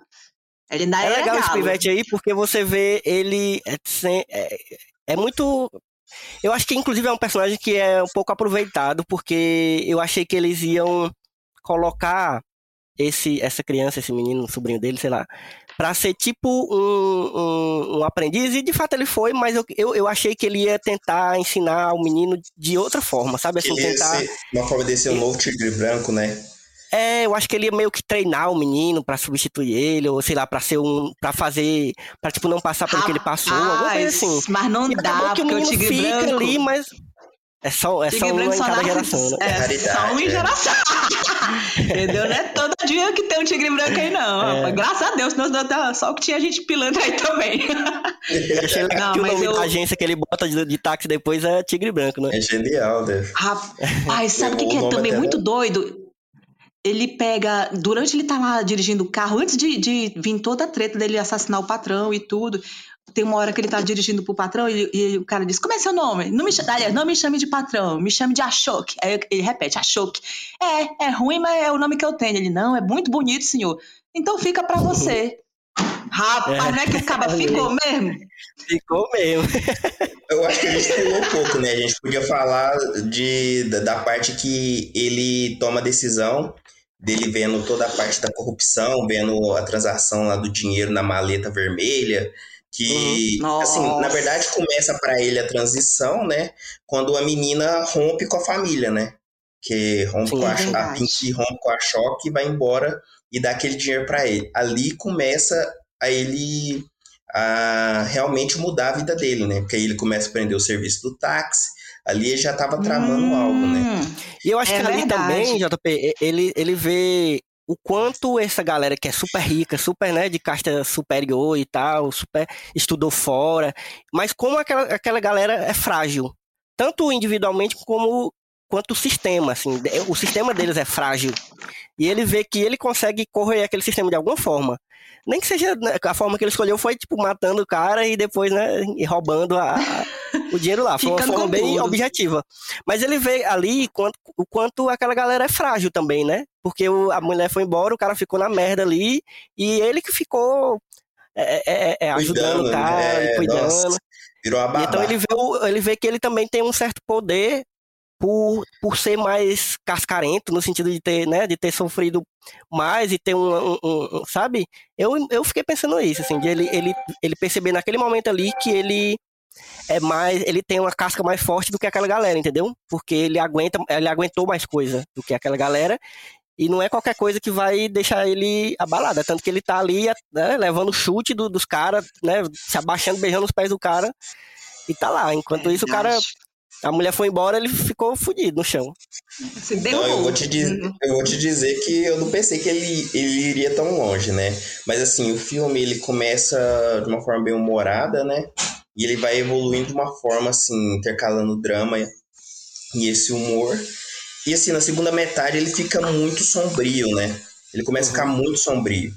[SPEAKER 5] Ele ainda
[SPEAKER 3] É
[SPEAKER 5] é,
[SPEAKER 3] legal esse
[SPEAKER 5] galo.
[SPEAKER 3] pivete aí, porque você vê ele. É, sem- é- é muito. Eu acho que, inclusive, é um personagem que é um pouco aproveitado, porque eu achei que eles iam colocar esse, essa criança, esse menino, um sobrinho dele, sei lá, pra ser tipo um, um, um aprendiz, e de fato ele foi, mas eu, eu, eu achei que ele ia tentar ensinar o menino de outra forma, sabe? Assim, tentar.
[SPEAKER 4] ser uma forma de ser um novo tigre branco, né?
[SPEAKER 3] É, eu acho que ele ia meio que treinar o menino pra substituir ele, ou sei lá, pra ser um. pra fazer. pra tipo não passar pelo que ele passou, alguma coisa assim.
[SPEAKER 5] Rapaz, Mas não
[SPEAKER 3] E
[SPEAKER 5] dá,
[SPEAKER 3] que o
[SPEAKER 5] porque o
[SPEAKER 3] menino
[SPEAKER 5] tigre
[SPEAKER 3] fica
[SPEAKER 5] branco.
[SPEAKER 3] ali, mas. É só, é só
[SPEAKER 5] tigre
[SPEAKER 3] uma
[SPEAKER 5] branco
[SPEAKER 3] em
[SPEAKER 5] só
[SPEAKER 3] cada geração, né?
[SPEAKER 5] É,
[SPEAKER 4] Raridade,
[SPEAKER 5] só uma em
[SPEAKER 4] é.
[SPEAKER 5] geração. [LAUGHS] Entendeu? Não é todo dia que tem um tigre branco aí, não.
[SPEAKER 3] É.
[SPEAKER 5] Graças a Deus, senão tá- só que tinha gente pilantra aí também.
[SPEAKER 3] Eu achei legal
[SPEAKER 5] Não,
[SPEAKER 3] que o nome
[SPEAKER 5] eu-
[SPEAKER 3] da agência que ele bota de, de táxi depois é Tigre Branco, né?
[SPEAKER 4] É genial, né?
[SPEAKER 5] Rapaz, sabe o que, que é também
[SPEAKER 4] até
[SPEAKER 5] muito
[SPEAKER 4] não-
[SPEAKER 5] doido? Ele pega, durante ele tá lá dirigindo o carro, antes de, de vir toda a treta dele assassinar o patrão e tudo, tem uma hora que ele tá dirigindo pro patrão e, e o cara diz: Como é seu nome? Não me, aliás, não me chame de patrão, me chame de Ashok. Aí ele repete: Ashok. É, é ruim, mas é o nome que eu tenho. Ele: Não, é muito bonito, senhor. Então fica pra você. [LAUGHS] Rapaz, não é que o cara ficou mesmo?
[SPEAKER 3] Ficou mesmo. [LAUGHS]
[SPEAKER 4] Eu acho que a gente pulou um pouco, né? A gente podia falar de, da, da parte que ele toma a decisão dele vendo toda a parte da corrupção, vendo a transação lá do dinheiro na maleta vermelha, que,
[SPEAKER 5] Uhum.
[SPEAKER 4] assim,
[SPEAKER 5] Nossa.
[SPEAKER 4] na verdade começa pra ele a transição, né? Quando a menina rompe com a família, né? Que rompe
[SPEAKER 3] Sim,
[SPEAKER 4] com
[SPEAKER 5] é
[SPEAKER 4] a. Pinky rompe com a Choque e vai embora e dá aquele dinheiro pra ele. Ali começa a ele a realmente mudar a vida dele, né? Porque aí ele começa a aprender o serviço do táxi. Ali ele já estava tramando algo, né?
[SPEAKER 5] Hum,
[SPEAKER 3] E eu acho
[SPEAKER 5] É
[SPEAKER 3] que ali
[SPEAKER 5] verdade.
[SPEAKER 3] também, JP, ele, ele vê o quanto essa galera que é super rica, super, né, de casta superior e tal, super estudou fora, mas como aquela, aquela galera é frágil, tanto individualmente como quanto o sistema, assim, o sistema deles é frágil. E ele vê que ele consegue correr aquele sistema de alguma forma. Nem que seja né, a forma que ele escolheu foi tipo matando o cara e depois, né, e roubando a- o dinheiro lá. Foi uma forma bem
[SPEAKER 5] tudo.
[SPEAKER 3] objetiva. Mas ele vê ali quanto, o quanto aquela galera é frágil também, né? Porque o- a mulher foi embora, o cara ficou na merda ali, e ele que ficou é, é, é, ajudando
[SPEAKER 4] Cuidando,
[SPEAKER 3] o cara,
[SPEAKER 4] né?
[SPEAKER 3] e cuidando.
[SPEAKER 4] Nossa, virou uma
[SPEAKER 3] E
[SPEAKER 4] babá.
[SPEAKER 3] então ele vê, o- ele vê que ele também tem um certo poder por, por ser mais cascarento, no sentido de ter, né, de ter sofrido mais e ter um, um- um- um- sabe? Eu, eu fiquei pensando isso, assim, de ele, ele, ele perceber naquele momento ali que ele é mais, ele tem uma casca mais forte do que aquela galera, entendeu? Porque ele aguenta, ele aguentou mais coisa do que aquela galera. E não é qualquer coisa que vai deixar ele abalado. É tanto que ele tá ali, né, levando chute do- dos caras, né? Se abaixando, beijando os pés do cara. E tá lá. Enquanto isso, o cara. A mulher foi embora, ele ficou fudido no chão.
[SPEAKER 4] Não, eu vou, te dizer,
[SPEAKER 5] Uhum.
[SPEAKER 4] eu vou te dizer que eu não pensei que ele, ele iria tão longe, né? Mas assim, o filme ele começa de uma forma bem humorada, né? E ele vai evoluindo de uma forma assim, intercalando drama e esse humor. E assim, na segunda metade ele fica muito sombrio, né? Ele começa a ficar muito sombrio.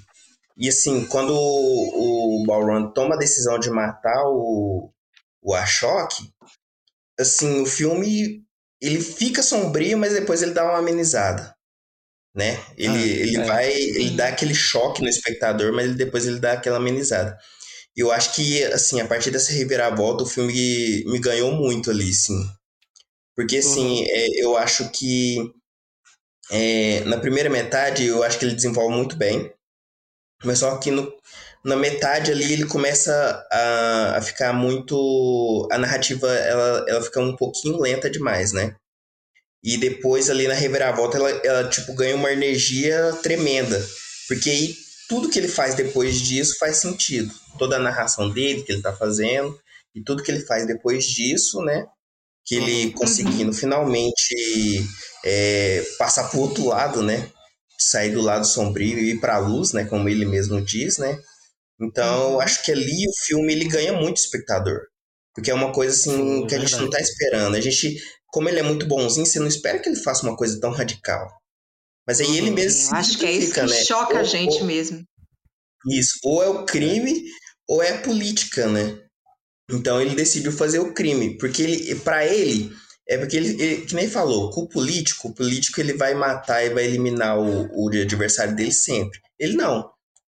[SPEAKER 4] E assim, quando o, o toma a decisão de matar o, o Ashok, assim, o filme ele fica sombrio, mas depois ele dá uma amenizada, né? Ele,
[SPEAKER 3] Ah,
[SPEAKER 4] ele
[SPEAKER 3] é.
[SPEAKER 4] vai, ele
[SPEAKER 5] Sim.
[SPEAKER 4] dá aquele choque no espectador, mas depois ele dá aquela amenizada. E eu acho que, assim, a partir dessa reviravolta, o filme me ganhou muito ali, sim. Porque, assim, é, eu acho que é, na primeira metade, eu acho que ele desenvolve muito bem. Mas só que no, na metade ali ele começa a, a ficar muito. A narrativa ela, ela fica um pouquinho lenta demais, né? E depois ali na reviravolta ela, ela tipo ganha uma energia tremenda. Porque aí tudo que ele faz depois disso faz sentido. Toda a narração dele que ele tá fazendo e tudo que ele faz depois disso, né? Que ele conseguindo finalmente é, passar pro outro lado, né? Sair do lado sombrio e ir pra luz, né? Como ele mesmo diz, né? Então, eu acho que ali o filme ele ganha muito espectador. Porque é uma coisa assim
[SPEAKER 3] Sim,
[SPEAKER 4] que a gente não
[SPEAKER 3] verdade.
[SPEAKER 4] tá esperando. A gente, como ele é muito bonzinho, você não espera que ele faça uma coisa tão radical. Mas aí ele
[SPEAKER 3] Uhum.
[SPEAKER 4] mesmo se
[SPEAKER 5] Eu acho que é isso que
[SPEAKER 4] né?
[SPEAKER 5] choca a
[SPEAKER 4] Ou-
[SPEAKER 5] gente
[SPEAKER 4] ou-
[SPEAKER 5] mesmo.
[SPEAKER 4] isso, ou é o crime ou é a política, né? Então ele decidiu fazer o crime, porque ele, para ele, é porque ele, ele- que nem falou, com o político, o político ele vai matar e vai eliminar o, o adversário dele sempre. Ele não.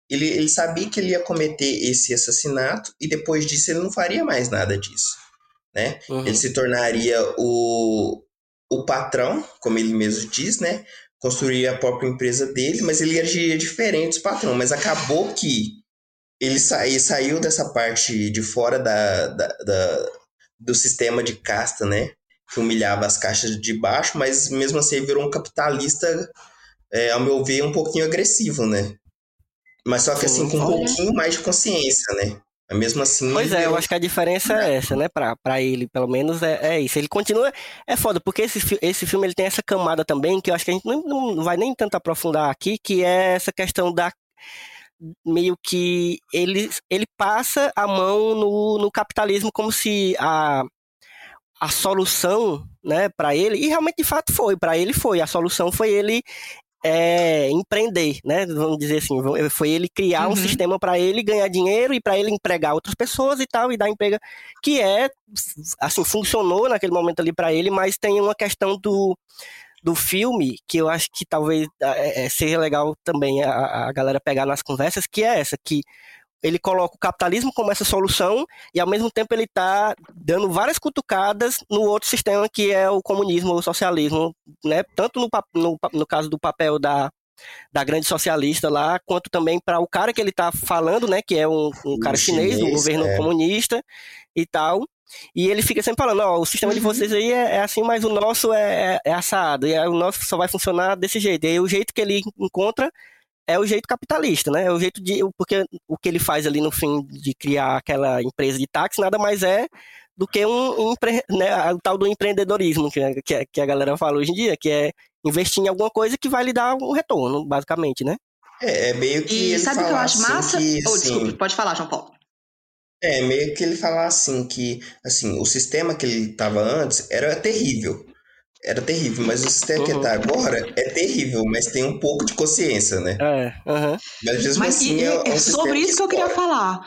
[SPEAKER 4] Ele, ele sabia que ele ia cometer esse assassinato e depois disso ele não faria mais nada disso, né?
[SPEAKER 3] Uhum.
[SPEAKER 4] Ele se tornaria o, o patrão, como ele mesmo diz, né? Construiria a própria empresa dele, mas ele agiria diferente dos patrão. Mas acabou que ele sa- ele saiu dessa parte de fora da, da, da- do sistema de casta, né? Que humilhava as caixas de baixo, mas mesmo assim ele virou um capitalista, é, ao meu ver, um pouquinho agressivo, né? Mas só que
[SPEAKER 3] Sim,
[SPEAKER 4] assim, com um pouquinho mais de consciência, né? Mas mesmo assim.
[SPEAKER 3] Pois é, eu acho que a diferença é essa, né? Pra, pra ele, pelo menos, é, é isso. Ele continua. É foda, porque esse, esse filme ele tem essa camada também, que eu acho que a gente não, não vai nem tanto aprofundar aqui, que é essa questão da. Meio que ele, ele passa a mão no, no capitalismo como se a, a solução, né, para ele, e realmente de fato foi, para ele foi, a solução foi ele é, empreender, né? Vamos dizer assim, foi ele criar um
[SPEAKER 5] Uhum.
[SPEAKER 3] sistema para ele ganhar dinheiro e para ele empregar outras pessoas e tal e dar emprego, que é assim funcionou naquele momento ali para ele, mas tem uma questão do do filme que eu acho que talvez é, seja legal também a, a galera pegar nas conversas, que é essa que ele coloca o capitalismo como essa solução e ao mesmo tempo ele está dando várias cutucadas no outro sistema que é o comunismo ou o socialismo, né? Tanto no, no, no caso do papel da, da grande socialista lá, quanto também para o cara que ele está falando, né? Que é um, um cara chinês, do
[SPEAKER 4] chinês,
[SPEAKER 3] governo
[SPEAKER 4] é.
[SPEAKER 3] comunista e tal. E ele fica sempre falando, ó, o sistema de
[SPEAKER 5] Uhum.
[SPEAKER 3] vocês aí é, é assim, mas o nosso é, é, é assado, e o nosso só vai funcionar desse jeito. E aí o jeito que ele encontra é o jeito capitalista, né? É o jeito de. Porque o que ele faz ali no fim de criar aquela empresa de táxi nada mais é do que um, um né, o tal do empreendedorismo que, que, a- que a galera fala hoje em dia, que é investir em alguma coisa que vai lhe dar um retorno, basicamente, né?
[SPEAKER 4] É, é meio que.
[SPEAKER 5] E
[SPEAKER 4] ele
[SPEAKER 5] sabe o que eu acho
[SPEAKER 4] assim
[SPEAKER 5] massa?
[SPEAKER 4] que,
[SPEAKER 5] Oh,
[SPEAKER 4] assim,
[SPEAKER 5] desculpe, pode falar, João Paulo.
[SPEAKER 4] É, meio que ele falar assim que assim, o sistema que ele tava antes era terrível. Era terrível, mas o sistema que
[SPEAKER 3] Uhum.
[SPEAKER 4] ele tá agora é terrível, mas tem um pouco de consciência, né?
[SPEAKER 3] É, aham.
[SPEAKER 4] Mas mesmo
[SPEAKER 5] Mas
[SPEAKER 4] assim
[SPEAKER 5] e-
[SPEAKER 4] é, é um
[SPEAKER 5] é sobre isso que eu queria falar.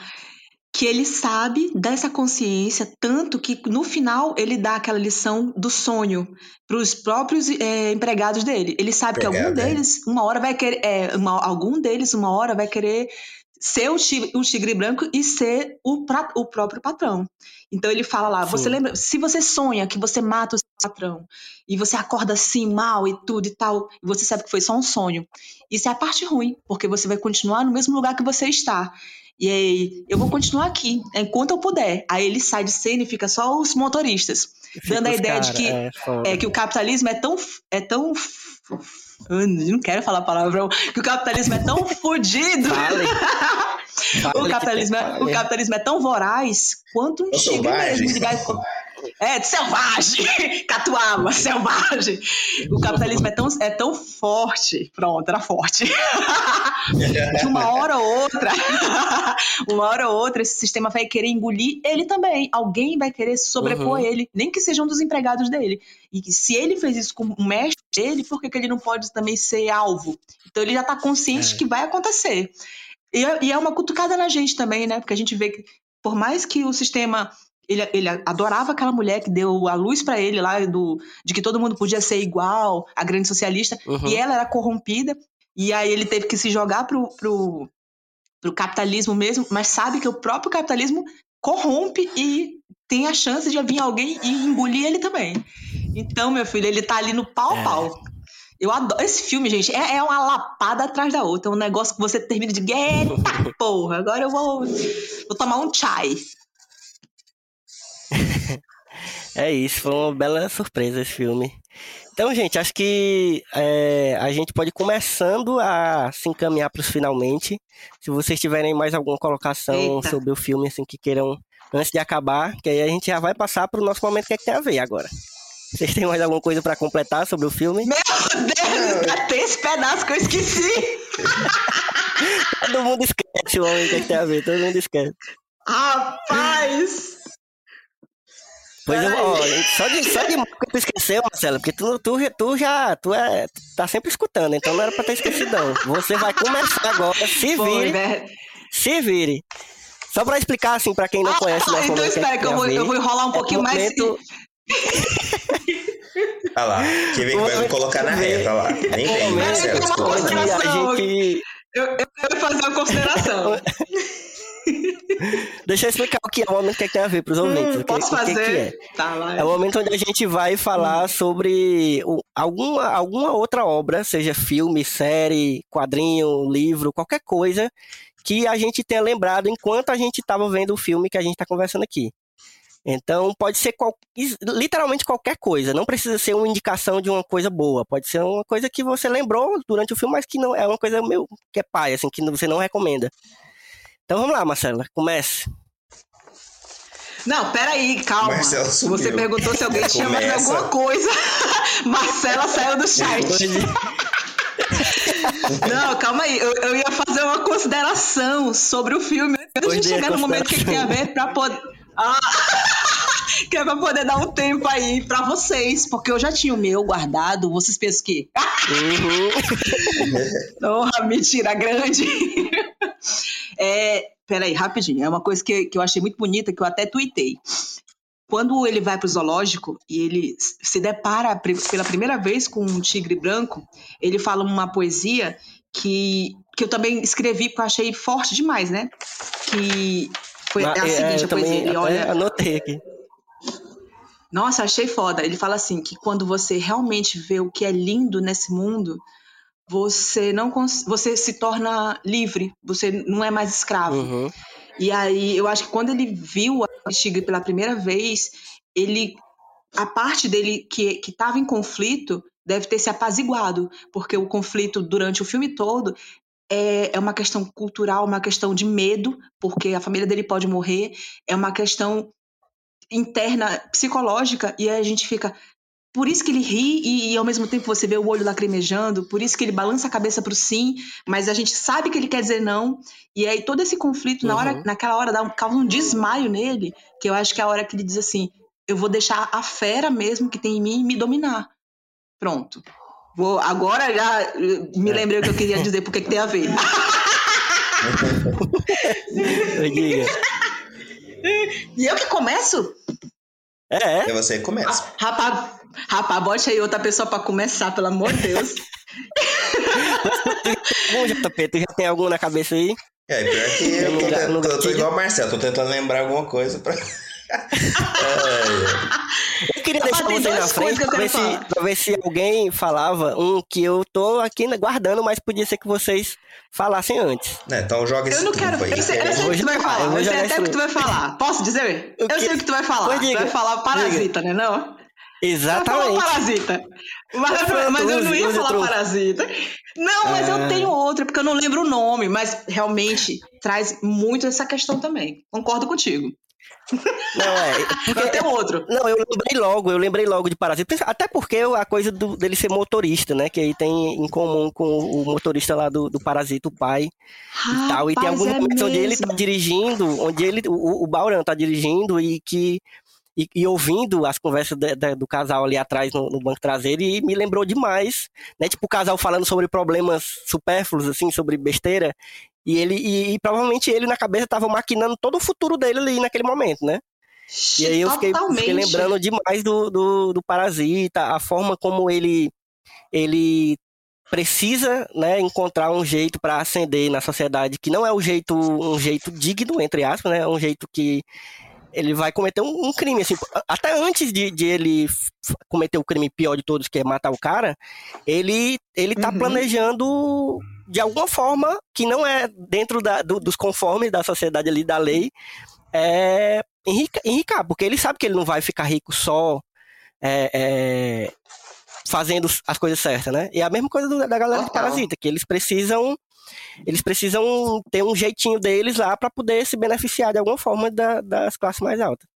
[SPEAKER 5] Que ele sabe dessa consciência, tanto que no final ele dá aquela lição do sonho para os próprios é, empregados dele. Ele sabe que algum
[SPEAKER 4] Empregado, é.
[SPEAKER 5] deles, uma hora vai querer, é, uma- algum deles, uma hora vai querer ser o tigre, o tigre branco e ser o, pra- o próprio patrão. Então ele fala lá, você
[SPEAKER 3] Sim.
[SPEAKER 5] lembra, se você sonha que você mata o seu patrão e você acorda assim mal e tudo e tal, e você sabe que foi só um sonho, isso é a parte ruim, porque você vai continuar no mesmo lugar que você está. E aí, eu vou continuar aqui enquanto eu puder. Aí ele sai de cena e fica só os motoristas, dando a ideia de
[SPEAKER 3] cara,
[SPEAKER 5] que
[SPEAKER 3] é,
[SPEAKER 5] é que o capitalismo é tão é tão eu não quero falar palavrão, que o capitalismo é tão [LAUGHS] fodido. O capitalismo é, o capitalismo é tão voraz quanto um
[SPEAKER 4] Tão
[SPEAKER 5] tigre mesmo. Ele vai, É, selvagem! [LAUGHS] Catuaba, selvagem! O capitalismo é tão, é tão forte. Pronto, era forte. [LAUGHS] que uma hora ou outra, [LAUGHS] uma hora ou outra, esse sistema vai querer engolir ele também. Alguém vai querer sobrepor
[SPEAKER 3] Uhum.
[SPEAKER 5] ele, nem que seja um dos empregados dele. E que se ele fez isso com o mestre dele, por que, que ele não pode também ser alvo? Então ele já tá consciente
[SPEAKER 3] É.
[SPEAKER 5] que vai acontecer. E é, e é uma cutucada na gente também, né? Porque a gente vê que, por mais que o sistema. Ele, ele adorava aquela mulher que deu a luz pra ele lá do, de que todo mundo podia ser igual, a grande socialista,
[SPEAKER 3] Uhum.
[SPEAKER 5] e ela era corrompida, e aí ele teve que se jogar pro, pro, pro capitalismo mesmo, mas sabe que o próprio capitalismo corrompe e tem a chance de vir alguém e engolir ele também. Então, meu filho, ele tá ali no pau a
[SPEAKER 3] É.
[SPEAKER 5] Eu adoro esse filme, gente. É, é uma lapada atrás da outra. É um negócio que você termina de. Eita porra, agora eu vou, vou tomar um chai. [LAUGHS]
[SPEAKER 3] É isso, foi uma bela surpresa esse filme. Então, gente, acho que é, a gente pode ir começando a se encaminhar para os finalmente. Se vocês tiverem mais alguma colocação
[SPEAKER 5] Eita.
[SPEAKER 3] sobre o filme, assim, que queiram antes de acabar, que aí a gente já vai passar para o nosso momento que é que tem a ver agora. Vocês têm mais alguma coisa para completar sobre o filme?
[SPEAKER 5] Meu Deus, já tem esse pedaço que eu esqueci.
[SPEAKER 3] Todo mundo esquece o momento que é tem a ver, todo mundo esquece.
[SPEAKER 5] Rapaz!
[SPEAKER 3] Pois eu, ó, só de, só de que tu esqueceu, Marcelo, porque tu, tu, tu já, tu é, tá sempre escutando, então não era pra ter esquecido não. Você vai começar agora, se
[SPEAKER 5] Foi,
[SPEAKER 3] vire,
[SPEAKER 5] né?
[SPEAKER 3] se vire. Só pra explicar assim pra quem não
[SPEAKER 5] Ah,
[SPEAKER 3] conhece o
[SPEAKER 5] tá,
[SPEAKER 3] nosso
[SPEAKER 5] então espera
[SPEAKER 3] é
[SPEAKER 5] que eu vou, eu vou enrolar um pouquinho
[SPEAKER 3] É o
[SPEAKER 5] mais.
[SPEAKER 3] momento- [LAUGHS]
[SPEAKER 4] Olha lá, quer ver que vai me colocar na reta, olha lá. Nem vem,
[SPEAKER 3] momento
[SPEAKER 4] Marcelo,
[SPEAKER 3] a gente...
[SPEAKER 5] Eu, eu quero fazer uma consideração. [LAUGHS]
[SPEAKER 3] Deixa eu explicar o que é o momento que, é que tem a ver pros ouvintes.
[SPEAKER 5] Hum,
[SPEAKER 3] o que,
[SPEAKER 5] posso
[SPEAKER 3] o que,
[SPEAKER 5] fazer?
[SPEAKER 3] que é.
[SPEAKER 5] Tá lá.
[SPEAKER 3] É o momento onde a gente vai falar sobre o- alguma, alguma outra obra, seja filme, série, quadrinho, livro, qualquer coisa que a gente tenha lembrado enquanto a gente estava vendo o filme que a gente está conversando aqui. Então pode ser qual- literalmente qualquer coisa, não precisa ser uma indicação de uma coisa boa, pode ser uma coisa que você lembrou durante o filme, mas que não é uma coisa meio que é pai, assim, que você não recomenda. Então vamos lá, Marcela, comece.
[SPEAKER 5] Não, peraí, calma. Você perguntou se alguém tinha mais alguma coisa. [LAUGHS] Marcela saiu do chat. Não, calma aí. Eu, eu ia fazer uma consideração sobre o filme. Antes de chegar no momento que tem a ver pra poder. Ah! Que é pra poder dar um tempo aí pra vocês, porque eu já tinha o meu guardado. Vocês pensam que.
[SPEAKER 3] Uhum. [LAUGHS]
[SPEAKER 5] Porra, mentira grande. É, peraí, rapidinho. É uma coisa que, que eu achei muito bonita, que eu até tuitei. Quando ele vai pro zoológico e ele se depara pela primeira vez com um tigre branco, ele fala uma poesia que, que eu também escrevi porque eu achei forte demais, né? Que foi
[SPEAKER 3] Mas,
[SPEAKER 5] é a
[SPEAKER 3] é,
[SPEAKER 5] seguinte
[SPEAKER 3] eu
[SPEAKER 5] a poesia.
[SPEAKER 3] também
[SPEAKER 5] Ele olha,
[SPEAKER 3] anotei aqui.
[SPEAKER 5] Nossa, achei foda. Ele fala assim que quando você realmente vê o que é lindo nesse mundo, você não você se torna livre, você não é mais escravo.
[SPEAKER 3] Uhum.
[SPEAKER 5] E aí eu acho que quando ele viu a tigre pela primeira vez, ele a parte dele que que estava em conflito deve ter se apaziguado, porque o conflito durante o filme todo é, é uma questão cultural, uma questão de medo, porque a família dele pode morrer, é uma questão interna psicológica e a gente fica por isso que ele ri e, e, ao mesmo tempo você vê o olho lacrimejando, por isso que ele balança a cabeça pro sim, mas a gente sabe que ele quer dizer não, e aí todo esse conflito na hora,
[SPEAKER 3] Uhum.
[SPEAKER 5] naquela hora dá um, causa um desmaio nele, que eu acho que é a hora que ele diz assim, eu vou deixar a fera mesmo que tem em mim me dominar. Pronto. Vou, agora já eh, me
[SPEAKER 3] É.
[SPEAKER 5] lembrei o que eu queria dizer, porque que tem a ver. [LAUGHS]
[SPEAKER 3] Diga.
[SPEAKER 5] E eu que começo?
[SPEAKER 3] É, é.
[SPEAKER 4] E você começa.
[SPEAKER 5] Rapaz, rapaz, bote aí outra pessoa pra começar, pelo amor de Deus.
[SPEAKER 3] Bom, JP, tu já tem algum na cabeça aí?
[SPEAKER 4] É, pior que eu tô, tô- tô
[SPEAKER 3] gatilho.
[SPEAKER 4] igual o Marcelo, tô tentando lembrar alguma coisa pra. Ai, [LAUGHS]
[SPEAKER 3] Eu queria deixar
[SPEAKER 5] tem
[SPEAKER 3] vocês na
[SPEAKER 5] duas
[SPEAKER 3] frente
[SPEAKER 5] coisas que eu
[SPEAKER 3] pra ver, se, pra ver se alguém falava um que eu tô aqui guardando, mas podia ser que vocês falassem antes.
[SPEAKER 4] né, então joga esse
[SPEAKER 5] Eu não quero.
[SPEAKER 4] aí.
[SPEAKER 5] Eu sei, eu sei o que tu vai
[SPEAKER 3] Eu
[SPEAKER 5] falar.
[SPEAKER 3] vou
[SPEAKER 5] Eu sei até o que tu vai falar. [LAUGHS] Posso dizer? Eu sei o que tu vai falar.
[SPEAKER 3] Pois
[SPEAKER 5] Tu
[SPEAKER 3] diga.
[SPEAKER 5] vai falar parasita, né? Não? Tu vai falar
[SPEAKER 3] Exatamente.
[SPEAKER 5] parasita. Mas,
[SPEAKER 3] Pronto,
[SPEAKER 5] mas eu não ia falar
[SPEAKER 3] trunfo.
[SPEAKER 5] parasita. Não, mas
[SPEAKER 3] Ah.
[SPEAKER 5] eu tenho outra, porque eu não lembro o nome. Mas realmente traz muito essa questão também. Concordo contigo.
[SPEAKER 3] Não, é. [LAUGHS] Porque,
[SPEAKER 5] Tem um outro.
[SPEAKER 3] não, eu lembrei logo, eu lembrei logo de Parasita. Até porque a coisa do- dele ser motorista, né? Que aí tem em comum com o motorista lá do, do Parasita, o pai e tal. E tem alguns
[SPEAKER 5] é
[SPEAKER 3] momentos onde ele tá dirigindo, onde ele, o, o Bauran tá dirigindo e que. E, e ouvindo as conversas de- de- do casal ali atrás no, no banco traseiro, e me lembrou demais, né? Tipo, o casal falando sobre problemas supérfluos, assim, sobre besteira, e ele, e, e provavelmente ele na cabeça tava maquinando todo o futuro dele ali naquele momento, né? E aí eu fiquei, fiquei lembrando demais do, do, do Parasita, a forma como ele, ele precisa né, encontrar um jeito para ascender na sociedade, que não é um jeito, um jeito digno, entre aspas, né? É um jeito que ele vai cometer um, um crime, assim, até antes de, de ele cometer o crime pior de todos, que é matar o cara, ele, ele tá
[SPEAKER 5] Uhum.
[SPEAKER 3] planejando de alguma forma que não é dentro da- do- dos conformes da sociedade ali, da lei, é, enrica- enricar, porque ele sabe que ele não vai ficar rico só é, é, fazendo as coisas certas, né? E é a mesma coisa do- da galera
[SPEAKER 5] Total.
[SPEAKER 3] Parasita, que eles precisam eles precisam ter um jeitinho deles lá para poder se beneficiar de alguma forma da- das classes mais altas.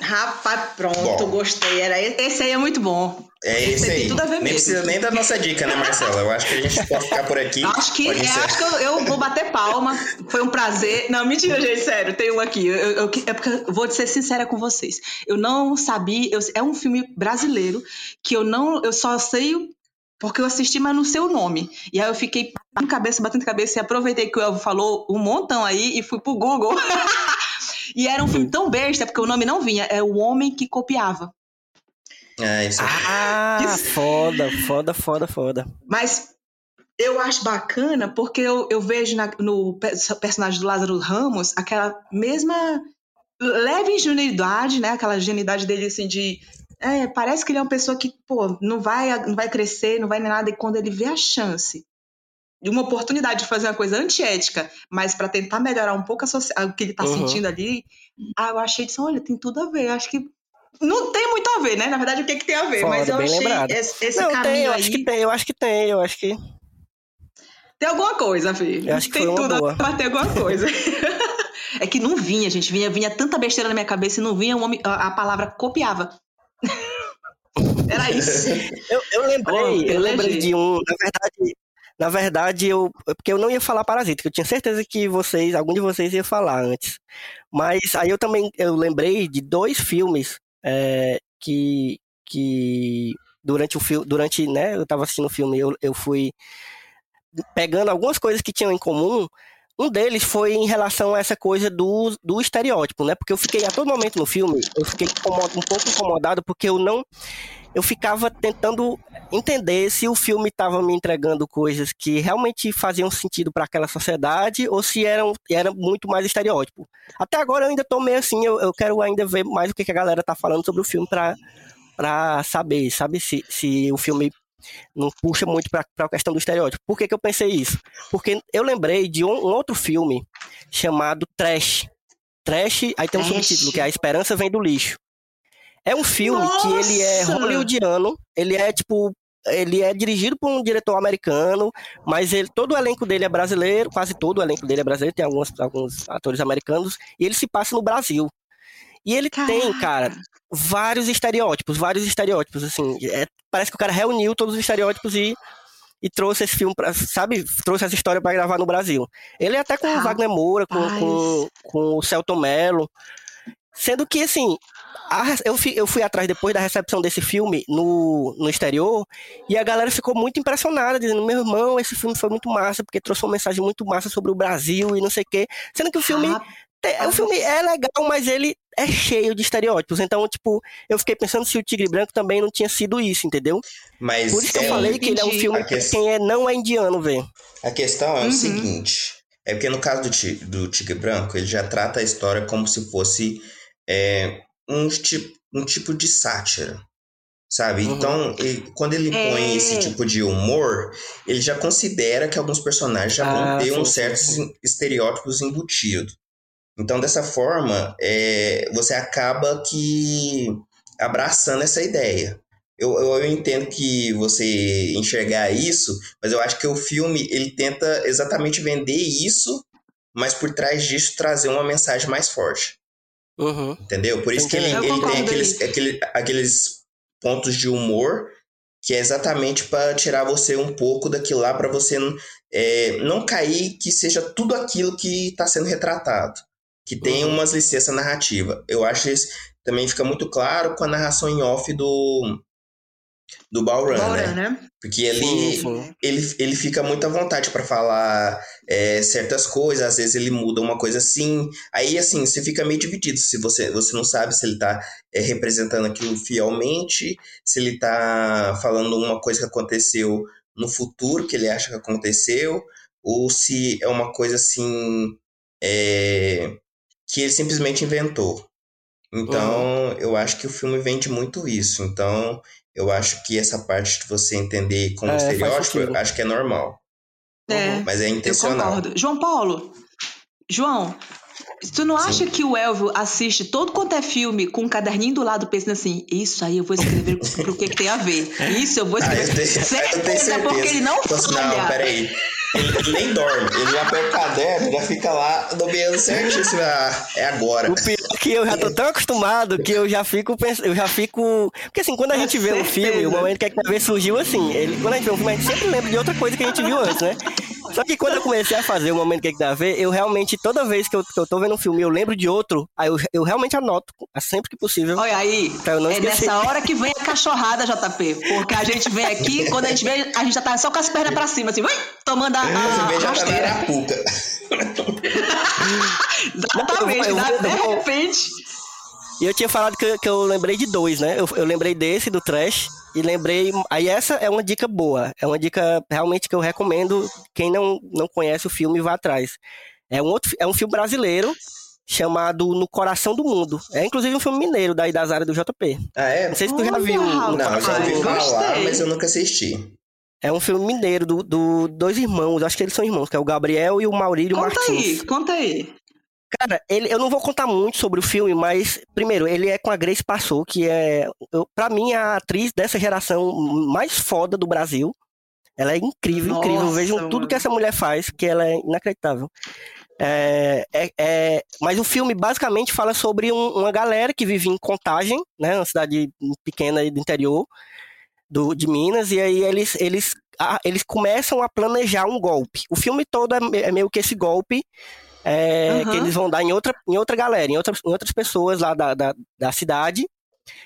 [SPEAKER 5] Rapaz, pronto,
[SPEAKER 4] Bom.
[SPEAKER 5] gostei. Era, esse aí é muito bom.
[SPEAKER 4] É
[SPEAKER 5] Esse tem
[SPEAKER 4] aí.
[SPEAKER 5] tudo a ver
[SPEAKER 4] nem
[SPEAKER 5] mesmo.
[SPEAKER 4] precisa nem da nossa dica, né, Marcela? Eu acho que a gente pode ficar por aqui.
[SPEAKER 5] Acho que, é, acho que eu, eu vou bater palma. Foi um prazer. Não, mentira, gente, sério. Tem um aqui. Eu, eu- é porque eu vou ser sincera com vocês. Eu não sabia. eu- é um filme brasileiro que eu não. Eu só sei porque eu assisti, mas não sei o nome. E aí eu fiquei batendo cabeça, batendo cabeça e aproveitei que o Elvo falou um montão aí e fui pro Google. [LAUGHS] e era um filme tão besta, porque o nome não vinha. É O Homem que Copiava.
[SPEAKER 4] É, isso aí.
[SPEAKER 3] Ah,
[SPEAKER 5] Isso.
[SPEAKER 3] foda, foda, foda, foda.
[SPEAKER 5] Mas eu acho bacana porque eu, eu vejo na- no pe- personagem do Lázaro Ramos aquela mesma leve ingenuidade, né? Aquela ingenuidade dele, assim, de. é, parece que ele é uma pessoa que, pô, não vai, não vai crescer, não vai nem nada. E quando ele vê a chance de uma oportunidade de fazer uma coisa antiética, mas para tentar melhorar um pouco a o que ele tá
[SPEAKER 3] Uhum.
[SPEAKER 5] sentindo ali, ah, eu achei disso, olha, tem tudo a ver. Acho que. Não tem muito a ver, né? Na verdade, o que, que tem a ver?
[SPEAKER 3] Foda,
[SPEAKER 5] mas eu achei
[SPEAKER 3] lembrado.
[SPEAKER 5] esse, esse
[SPEAKER 3] não,
[SPEAKER 5] caminho
[SPEAKER 3] tem, eu
[SPEAKER 5] aí.
[SPEAKER 3] acho que tem, eu acho que tem, eu acho que.
[SPEAKER 5] Tem alguma coisa, filho.
[SPEAKER 3] Eu acho que
[SPEAKER 5] Tem
[SPEAKER 3] uma
[SPEAKER 5] tudo
[SPEAKER 3] boa.
[SPEAKER 5] pra ter alguma coisa. [LAUGHS] é que não vinha, gente. Vinha, vinha tanta besteira na minha cabeça e não vinha homem- a, a palavra copiava. [LAUGHS] Era isso.
[SPEAKER 3] Eu, eu lembrei,
[SPEAKER 5] Oh,
[SPEAKER 3] eu lembrei de um. Na verdade, na verdade, eu. é Porque eu não ia falar parasita, que eu tinha certeza que vocês, algum de vocês ia falar antes. Mas aí eu também eu lembrei de dois filmes é, que. que durante o filme. Durante, né, eu tava assistindo o filme, eu, eu fui pegando algumas coisas que tinham em comum. Um deles foi em relação a essa coisa do, do estereótipo, né? Porque eu fiquei a todo momento no filme, eu fiquei um pouco incomodado porque eu não eu ficava tentando entender se o filme estava me entregando coisas que realmente faziam sentido para aquela sociedade ou se eram era muito mais estereótipo. Até agora eu ainda tô meio assim, eu, eu quero ainda ver mais o que, que a galera tá falando sobre o filme para para saber, sabe se, se o filme não puxa muito para a questão do estereótipo. Por que, que eu pensei isso? Porque eu lembrei de um, um outro filme chamado Trash. Trash, aí tem um
[SPEAKER 5] Trash.
[SPEAKER 3] subtítulo que é A Esperança Vem do Lixo. É um filme que ele é
[SPEAKER 5] Nossa!
[SPEAKER 3] hollywoodiano, ele é tipo. Ele é dirigido por um diretor americano, mas ele, todo o elenco dele é brasileiro, quase todo o elenco dele é brasileiro, tem alguns, alguns atores americanos, e ele se passa no Brasil. E ele tem, cara, vários estereótipos, vários estereótipos, assim. é- parece que o cara reuniu todos os estereótipos e, e trouxe esse filme, pra, sabe? Trouxe essa história pra gravar no Brasil. Ele é até com o
[SPEAKER 5] Rapaz.
[SPEAKER 3] Wagner Moura, com, com, com o Celton Mello. Sendo que, assim, a eu, fui, eu fui atrás depois da recepção desse filme no, no exterior e a galera ficou muito impressionada, dizendo: meu irmão, esse filme foi muito massa, porque trouxe uma mensagem muito massa sobre o Brasil e não sei o quê. Sendo que o filme. te- O filme é legal, mas ele é cheio de estereótipos. Então, tipo, eu fiquei pensando se o Tigre Branco também não tinha sido isso, entendeu?
[SPEAKER 4] Mas
[SPEAKER 3] Por isso que eu
[SPEAKER 4] é,
[SPEAKER 3] falei que ele é um
[SPEAKER 5] entendi.
[SPEAKER 3] filme
[SPEAKER 4] A
[SPEAKER 3] que
[SPEAKER 4] ques-
[SPEAKER 3] quem é, não é indiano vê.
[SPEAKER 4] A questão é
[SPEAKER 5] Uhum.
[SPEAKER 4] o seguinte: é porque no caso do, do Tigre Branco, ele já trata a história como se fosse é, um, tipo, um tipo de sátira. Sabe?
[SPEAKER 3] Uhum.
[SPEAKER 4] Então, ele- quando ele
[SPEAKER 5] É.
[SPEAKER 4] põe esse tipo de humor, ele já considera que alguns personagens já vão
[SPEAKER 3] Ah,
[SPEAKER 4] ter
[SPEAKER 3] sim,
[SPEAKER 4] uns
[SPEAKER 3] sim,
[SPEAKER 4] certos estereótipos embutidos. Então, dessa forma, é, você acaba que abraçando essa ideia. Eu, eu, eu entendo que você enxergar isso, mas eu acho que o filme ele tenta exatamente vender isso, mas por trás disso trazer uma mensagem mais forte.
[SPEAKER 3] Uhum.
[SPEAKER 4] Entendeu? Por isso que ele, ele tem aqueles, aquele- aqueles pontos de humor que é exatamente para tirar você um pouco daquilo lá, para você é, não cair que seja tudo aquilo que está sendo retratado. Que tem
[SPEAKER 3] Uhum.
[SPEAKER 4] umas licenças narrativas. Eu acho que isso também fica muito claro com a narração em off do, do Balran,
[SPEAKER 5] Bora,
[SPEAKER 4] né?
[SPEAKER 5] né?
[SPEAKER 4] Porque
[SPEAKER 3] sim.
[SPEAKER 4] ele, ele fica muito à vontade para falar é, certas coisas, às vezes ele muda uma coisa assim. Aí, assim, você fica meio dividido. Se você, você não sabe se ele tá é, representando aquilo fielmente, se ele tá falando uma coisa que aconteceu no futuro, que ele acha que aconteceu, ou se é uma coisa assim. é, que ele simplesmente inventou. Então, eu acho que o filme vende muito isso. Então, eu acho que essa parte de você entender como
[SPEAKER 3] É,
[SPEAKER 4] estereótipo, eu acho que é normal.
[SPEAKER 5] É,
[SPEAKER 4] Mas é
[SPEAKER 5] eu
[SPEAKER 4] intencional.
[SPEAKER 5] concordo. João Paulo, João, tu não acha que o Elvio assiste todo quanto é filme com um caderninho do lado pensando assim, isso aí eu vou escrever pro que, que tem a ver. Isso eu vou
[SPEAKER 4] Ah, eu
[SPEAKER 5] escrever.
[SPEAKER 4] tenho, [LAUGHS] eu tenho
[SPEAKER 5] certeza,
[SPEAKER 4] certeza.
[SPEAKER 5] porque ele não
[SPEAKER 4] Então, assim,
[SPEAKER 5] falha.
[SPEAKER 4] Não, peraí. Ele, ele nem dorme. Ele já pega o caderno, já fica lá nomeando certinho. Assim, ah, é agora.
[SPEAKER 3] O pior é que eu já tô tão acostumado que eu já fico pensando, eu já fico. Porque assim, quando a gente vê um filme, o momento que a gente vê surgiu assim. Ele, quando a gente vê um filme, a gente sempre lembra de outra coisa que a gente viu antes, né? Só que quando eu comecei a fazer o momento que a gente dá a ver, eu realmente, toda vez que eu, que eu tô vendo um filme e eu lembro de outro, aí eu, eu realmente anoto, sempre que possível.
[SPEAKER 5] Olha aí,
[SPEAKER 3] Pra eu não
[SPEAKER 5] é
[SPEAKER 3] esquecer.
[SPEAKER 5] nessa hora que vem a cachorrada, JP. Porque a gente vem aqui, [LAUGHS] quando a gente vem, a gente já tá só com as pernas pra cima, assim, vai, tomando a, a
[SPEAKER 4] tá na
[SPEAKER 5] rasteira. [LAUGHS] Exatamente,
[SPEAKER 3] Eu
[SPEAKER 5] dá-
[SPEAKER 3] eu
[SPEAKER 5] de repente.
[SPEAKER 3] E eu tinha falado que, eu- que eu lembrei de dois, né? Eu, eu lembrei desse, do Trash, e lembrei. Aí essa é uma dica boa. É uma dica realmente que eu recomendo. Quem não, não conhece o filme, vá atrás. É um, outro, é um filme brasileiro chamado No Coração do Mundo. É inclusive um filme mineiro, daí das áreas do JP.
[SPEAKER 4] Ah, é?
[SPEAKER 3] Não sei se tu já viu. No
[SPEAKER 4] Não, eu já ouvi falar, mas eu nunca assisti.
[SPEAKER 3] É um filme mineiro do, do dois irmãos, acho que eles são irmãos, que é o Gabriel e o Maurílio
[SPEAKER 5] Conta
[SPEAKER 3] Martins.
[SPEAKER 5] aí, conta aí.
[SPEAKER 3] Cara, ele, eu não vou contar muito sobre o filme, mas, primeiro, ele é com a Grace Passou, que é, eu, pra mim, a atriz dessa geração mais foda do Brasil. Ela é incrível, incrível.
[SPEAKER 5] Nossa,
[SPEAKER 3] Vejam tudo
[SPEAKER 5] mano.
[SPEAKER 3] que essa mulher faz, que ela é inacreditável. É, é- é- mas o filme basicamente fala sobre um- uma galera que vive em Contagem, né, uma cidade pequena aí do interior do, de Minas, e aí eles, eles, ah, eles começam a planejar um golpe. O filme todo é, é meio que esse golpe é,
[SPEAKER 5] Aham.
[SPEAKER 3] que eles vão dar em outra, em outra galera, em outras, em outras pessoas lá da, da, da cidade,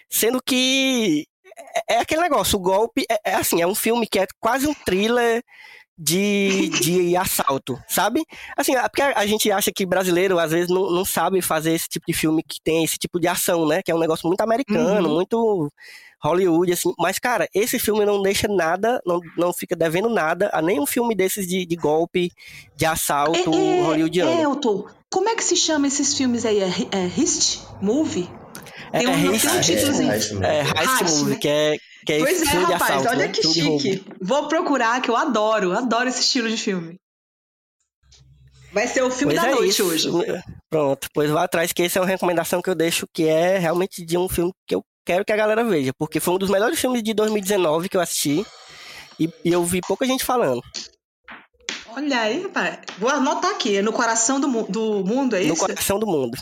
[SPEAKER 3] sendo que é, é aquele negócio, o golpe é, é assim, é um filme que é quase um thriller de, de [LAUGHS] assalto, sabe? Assim, é porque a gente acha que brasileiro às vezes não, não sabe fazer esse tipo de filme que tem esse tipo de ação, né? Que é um negócio muito americano,
[SPEAKER 5] Uhum.
[SPEAKER 3] muito Hollywood, assim. Mas, cara, esse filme não deixa nada, não, não fica devendo nada a nenhum filme desses de, de golpe, de assalto
[SPEAKER 5] É,
[SPEAKER 3] hollywoodiano.
[SPEAKER 5] Elton, como é que se chama esses filmes aí? É, é Hist? Movie? Tem um,
[SPEAKER 3] Heist-
[SPEAKER 5] tem um títulozinho.
[SPEAKER 4] é, Heist Movie.
[SPEAKER 3] É, Heist
[SPEAKER 5] Heist,
[SPEAKER 3] Movie,
[SPEAKER 5] né?
[SPEAKER 3] que é, que é
[SPEAKER 5] Pois
[SPEAKER 3] esse
[SPEAKER 5] é,
[SPEAKER 3] filme de
[SPEAKER 5] rapaz,
[SPEAKER 3] assalto,
[SPEAKER 5] olha
[SPEAKER 3] né?
[SPEAKER 5] que chique. Vou procurar, que eu adoro, adoro esse estilo de filme. Vai ser o filme
[SPEAKER 3] Pois
[SPEAKER 5] da
[SPEAKER 3] é
[SPEAKER 5] noite
[SPEAKER 3] isso.
[SPEAKER 5] hoje.
[SPEAKER 3] Pronto, pois vá atrás, que essa é uma recomendação que eu deixo, que é realmente de um filme que eu quero que a galera veja, porque foi um dos melhores filmes de 2019 que eu assisti e, e eu vi pouca gente falando.
[SPEAKER 5] Olha aí, rapaz. Vou anotar aqui, é no coração do, mu- do mundo, é
[SPEAKER 3] No
[SPEAKER 5] isso?
[SPEAKER 3] coração do mundo.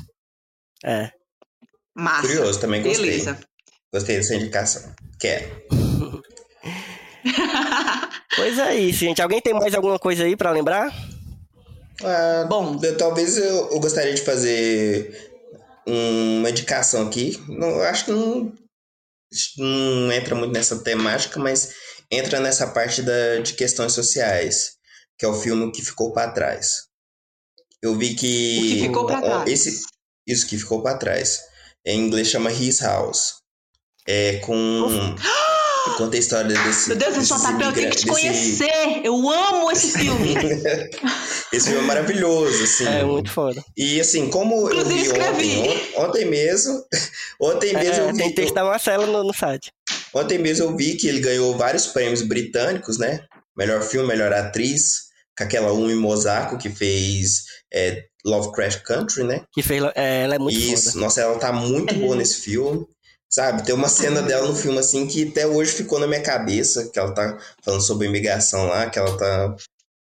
[SPEAKER 3] É.
[SPEAKER 5] Massa.
[SPEAKER 4] Curioso, também gostei.
[SPEAKER 5] Beleza.
[SPEAKER 4] Gostei dessa indicação. Quero. [LAUGHS]
[SPEAKER 3] Pois é isso, gente. Alguém tem mais alguma coisa aí pra lembrar?
[SPEAKER 4] Ah,
[SPEAKER 5] Bom.
[SPEAKER 4] eu- talvez eu, eu gostaria de fazer uma indicação aqui. Não, acho que não, não entra muito nessa temática, mas entra nessa parte da, de questões sociais, que é o filme que ficou para trás. Eu vi que.
[SPEAKER 5] O que ficou pra
[SPEAKER 4] ó,
[SPEAKER 5] trás.
[SPEAKER 4] Esse, isso que ficou para trás. Em inglês chama His House. É com. Conta a história desse.
[SPEAKER 5] Meu Deus, eu
[SPEAKER 4] desses
[SPEAKER 5] sou eu tenho que te
[SPEAKER 4] desse-
[SPEAKER 5] conhecer. Eu amo esse filme. [LAUGHS]
[SPEAKER 4] Esse filme é maravilhoso, assim.
[SPEAKER 3] É muito foda.
[SPEAKER 4] E assim, como
[SPEAKER 5] Inclusive,
[SPEAKER 4] eu vi
[SPEAKER 5] escrevi.
[SPEAKER 4] ontem, on- ontem mesmo, [LAUGHS] ontem mesmo
[SPEAKER 3] É,
[SPEAKER 4] eu
[SPEAKER 3] tem
[SPEAKER 4] vi,
[SPEAKER 3] texto da Marcela no, no site.
[SPEAKER 4] ontem mesmo eu vi que ele ganhou vários prêmios britânicos, né? Melhor filme, melhor atriz, com aquela Umi Mosako que fez é, Lovecraft Country, né?
[SPEAKER 3] Que fez, é, ela é muito
[SPEAKER 4] Isso,
[SPEAKER 3] foda.
[SPEAKER 4] nossa, ela tá muito boa nesse filme. Sabe, tem uma cena dela no filme assim que até hoje ficou na minha cabeça, que ela tá falando sobre imigração lá, que ela tá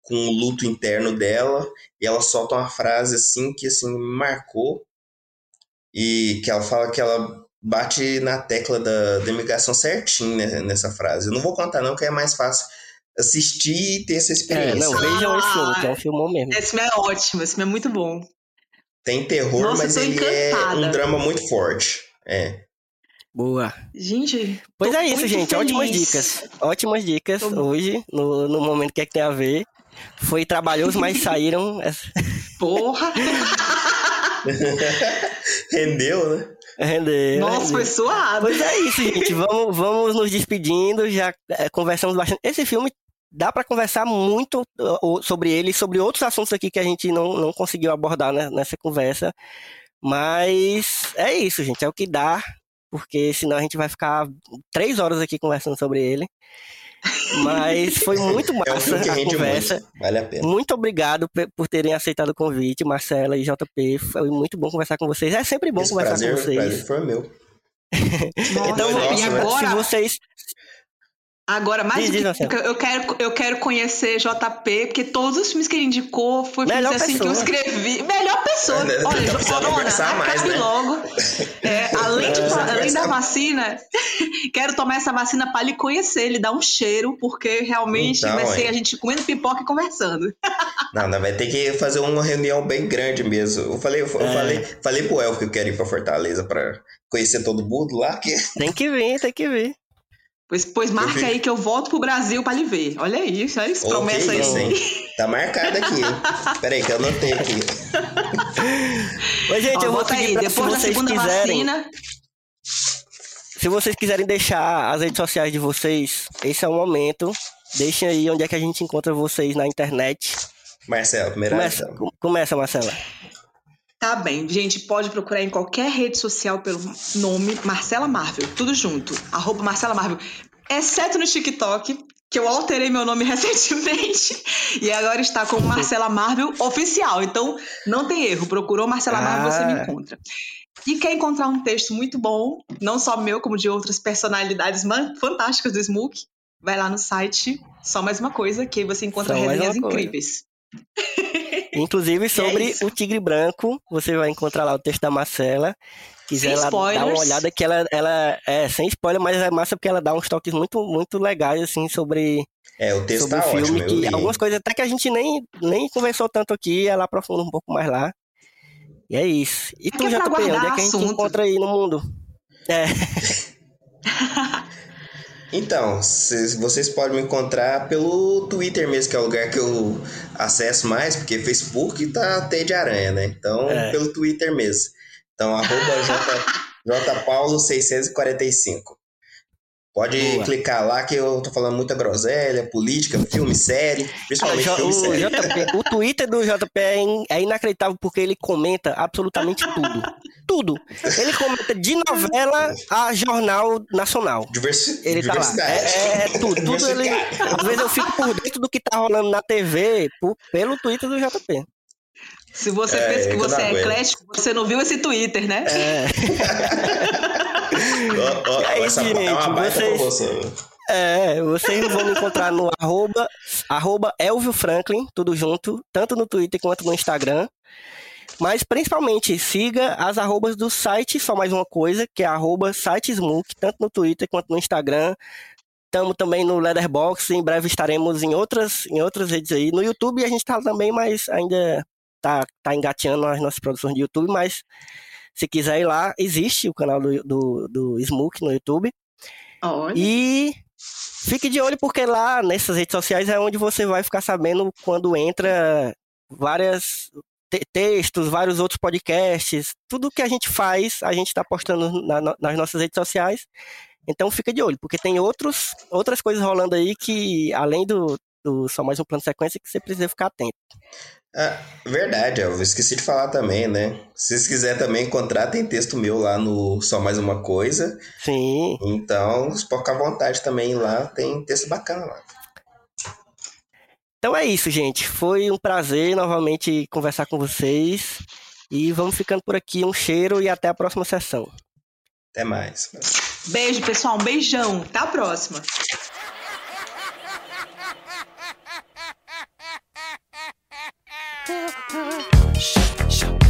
[SPEAKER 4] com o luto interno dela, e ela solta uma frase assim que assim me marcou. E que ela fala que ela bate na tecla da, da imigração certinho né, nessa frase. Eu não vou contar, não, que é mais fácil assistir e ter essa
[SPEAKER 3] É,
[SPEAKER 4] experiência.
[SPEAKER 3] não, vejam esse filme, que é um filmão mesmo.
[SPEAKER 5] Esse filme é ótimo, esse filme é muito bom.
[SPEAKER 4] Tem terror,
[SPEAKER 5] Nossa,
[SPEAKER 4] mas ele é
[SPEAKER 5] encantada.
[SPEAKER 4] um drama muito forte. É.
[SPEAKER 3] Boa.
[SPEAKER 5] Gente.
[SPEAKER 3] Pois é isso, gente. Ótimas
[SPEAKER 5] feliz.
[SPEAKER 3] dicas. Ótimas dicas
[SPEAKER 5] Tô-
[SPEAKER 3] hoje, no, no momento que é que tem a ver. Foi trabalhoso, mas [LAUGHS] saíram.
[SPEAKER 5] Porra! [LAUGHS]
[SPEAKER 4] Rendeu, né?
[SPEAKER 3] Rendeu.
[SPEAKER 5] Nossa,
[SPEAKER 3] rendeu.
[SPEAKER 5] foi suado.
[SPEAKER 3] Pois é isso, gente. Vamos, vamos nos despedindo. Já é, conversamos bastante. Esse filme dá pra conversar muito sobre ele, e sobre outros assuntos aqui que a gente não, não conseguiu abordar né, nessa conversa. Mas é isso, gente. É o que dá. Porque senão a gente vai ficar três horas aqui conversando sobre ele. Mas foi muito
[SPEAKER 4] É um
[SPEAKER 3] massa
[SPEAKER 4] que
[SPEAKER 3] a conversa.
[SPEAKER 4] muito. Vale a pena.
[SPEAKER 3] Muito obrigado por terem aceitado o convite, Marcela e JP. Foi muito bom conversar com vocês. É sempre bom
[SPEAKER 4] Esse
[SPEAKER 3] conversar
[SPEAKER 4] prazer,
[SPEAKER 3] com vocês.
[SPEAKER 4] prazer foi meu. [LAUGHS]
[SPEAKER 3] Então,
[SPEAKER 4] Nossa,
[SPEAKER 5] e agora,
[SPEAKER 3] se vocês.
[SPEAKER 5] agora mais
[SPEAKER 3] Diz,
[SPEAKER 5] do que nunca, eu quero, eu quero conhecer JP, porque todos os filmes que ele indicou foi filmes assim que eu
[SPEAKER 3] pessoa.
[SPEAKER 5] escrevi. Melhor pessoa. [LAUGHS]
[SPEAKER 4] É,
[SPEAKER 5] Olha, Corona,
[SPEAKER 4] conversar mais,
[SPEAKER 5] acabe
[SPEAKER 4] né?
[SPEAKER 5] logo. [LAUGHS] É,
[SPEAKER 4] É, conversar.
[SPEAKER 5] vacina, [LAUGHS] quero tomar essa vacina para lhe conhecer, lhe dar um cheiro, porque realmente
[SPEAKER 4] Então,
[SPEAKER 5] vai ser
[SPEAKER 4] é.
[SPEAKER 5] a gente comendo pipoca e conversando. [LAUGHS]
[SPEAKER 4] Não, não, vai ter que fazer uma reunião bem grande mesmo. Eu falei, eu
[SPEAKER 3] É.
[SPEAKER 4] falei, falei pro Elfo que eu quero ir pra Fortaleza pra conhecer todo mundo lá. Que... [LAUGHS]
[SPEAKER 3] Tem que vir, tem que vir.
[SPEAKER 5] Pois, pois
[SPEAKER 4] fico-
[SPEAKER 5] aí que eu volto pro Brasil para lhe ver. Olha isso, olha isso, promessa
[SPEAKER 4] que
[SPEAKER 5] aí.
[SPEAKER 4] hein? Tá marcado aqui? Peraí, que eu anotei aqui.
[SPEAKER 3] Mas, gente,
[SPEAKER 5] Ó,
[SPEAKER 3] eu vou pedir
[SPEAKER 5] aí,
[SPEAKER 3] pra, se
[SPEAKER 5] depois da
[SPEAKER 3] vocês
[SPEAKER 5] segunda
[SPEAKER 3] quiserem.
[SPEAKER 5] vacina.
[SPEAKER 3] Se vocês quiserem deixar as redes sociais de vocês, esse é o momento. Deixem aí onde é que a gente encontra vocês na internet.
[SPEAKER 4] Marcelo, primeira
[SPEAKER 3] Começa, com- começa Marcela.
[SPEAKER 5] Tá bem, gente, pode procurar em qualquer rede social pelo nome Marcela Marvel, tudo junto, arroba Marcela Marvel, exceto no TikTok, que eu alterei meu nome [LAUGHS] recentemente, e agora está como Marcela Marvel Oficial, então não tem erro, procurou Marcela Marvel, você me
[SPEAKER 3] Ah.
[SPEAKER 5] encontra. E quer encontrar um texto muito bom, não só meu, como de outras personalidades fantásticas do Smook, vai lá no site Só Mais Uma Coisa, que aí você encontra resenhas incríveis. [LAUGHS]
[SPEAKER 3] Inclusive sobre
[SPEAKER 5] isso.
[SPEAKER 3] o Tigre Branco, você vai encontrar lá o texto da Marcela. Quiser
[SPEAKER 5] Sem
[SPEAKER 3] lá dar uma olhada que ela, ela é sem spoiler, mas é massa porque ela dá uns toques muito, muito legais assim sobre,
[SPEAKER 4] É, o texto
[SPEAKER 3] sobre
[SPEAKER 4] tá
[SPEAKER 3] o filme,
[SPEAKER 4] ótimo.
[SPEAKER 3] Que algumas coisas até que a gente nem, nem conversou tanto aqui, ela aprofunda um pouco mais lá. E é isso. E tu,
[SPEAKER 5] que é
[SPEAKER 3] JP, onde é que a gente
[SPEAKER 5] assunto.
[SPEAKER 3] encontra aí no mundo? É, [LAUGHS]
[SPEAKER 4] Então, cês- vocês podem me encontrar pelo Twitter mesmo, que é o lugar que eu acesso mais, porque Facebook tá até de aranha, né? Então,
[SPEAKER 3] É.
[SPEAKER 4] pelo Twitter mesmo. Então, arroba [LAUGHS] J- jpaulo645. Pode
[SPEAKER 3] Boa.
[SPEAKER 4] clicar lá que eu tô falando muita groselha, política, filme, série,
[SPEAKER 3] Ah,
[SPEAKER 4] principalmente
[SPEAKER 3] Jo-
[SPEAKER 4] filme
[SPEAKER 3] o,
[SPEAKER 4] série.
[SPEAKER 3] JP, o Twitter do JP é, é inacreditável porque ele comenta absolutamente tudo. Tudo. Ele comenta de novela a jornal nacional.
[SPEAKER 4] Diversi
[SPEAKER 3] Ele tá lá.
[SPEAKER 4] diversidade.
[SPEAKER 3] É, é tudo. tudo ele, às vezes eu fico por dentro do que tá rolando na TV por- pelo Twitter do JP.
[SPEAKER 5] Se você
[SPEAKER 4] É,
[SPEAKER 5] pensa que você é eclético, você não viu esse Twitter, né?
[SPEAKER 3] É, [LAUGHS]
[SPEAKER 4] Ó, ó,
[SPEAKER 3] É isso,
[SPEAKER 4] essa é
[SPEAKER 3] gente,
[SPEAKER 4] uma baita
[SPEAKER 3] vocês-
[SPEAKER 4] promoção.
[SPEAKER 3] é, vocês vão me encontrar no arroba, arroba Elvio Franklin, tudo junto, tanto no Twitter quanto no Instagram. Mas principalmente siga as arrobas do site Só Mais Uma Coisa, que é arroba site Smook, tanto no Twitter quanto no Instagram. Estamos também no Leatherbox, em breve estaremos em outras, em outras redes aí. No YouTube a gente tá também, mas ainda tá, tá engateando as nossas produções de YouTube, mas se quiser ir lá, existe o canal do, do, do Smook no YouTube.
[SPEAKER 5] Olha.
[SPEAKER 3] E fique de olho porque lá nessas redes sociais é onde você vai ficar sabendo quando entra várias te- textos, vários outros podcasts, tudo que a gente faz, a gente está postando na- nas nossas redes sociais. Então fica de olho, porque tem outros, outras coisas rolando aí que, além do, do só mais um plano de sequência, que você precisa ficar atento.
[SPEAKER 4] Ah, verdade, Elvis. Esqueci de falar também, né? Se vocês quiserem também encontrar, tem texto meu lá no Só Mais Uma Coisa.
[SPEAKER 3] Sim.
[SPEAKER 4] Então, vocês podem ficar à vontade também lá. Tem texto bacana lá.
[SPEAKER 3] Então é isso, gente. Foi um prazer novamente conversar com vocês. E vamos ficando por aqui. Um cheiro e até a próxima sessão.
[SPEAKER 4] Até mais.
[SPEAKER 5] Beijo, pessoal. Um beijão. Até a próxima.
[SPEAKER 1] Shut, shh.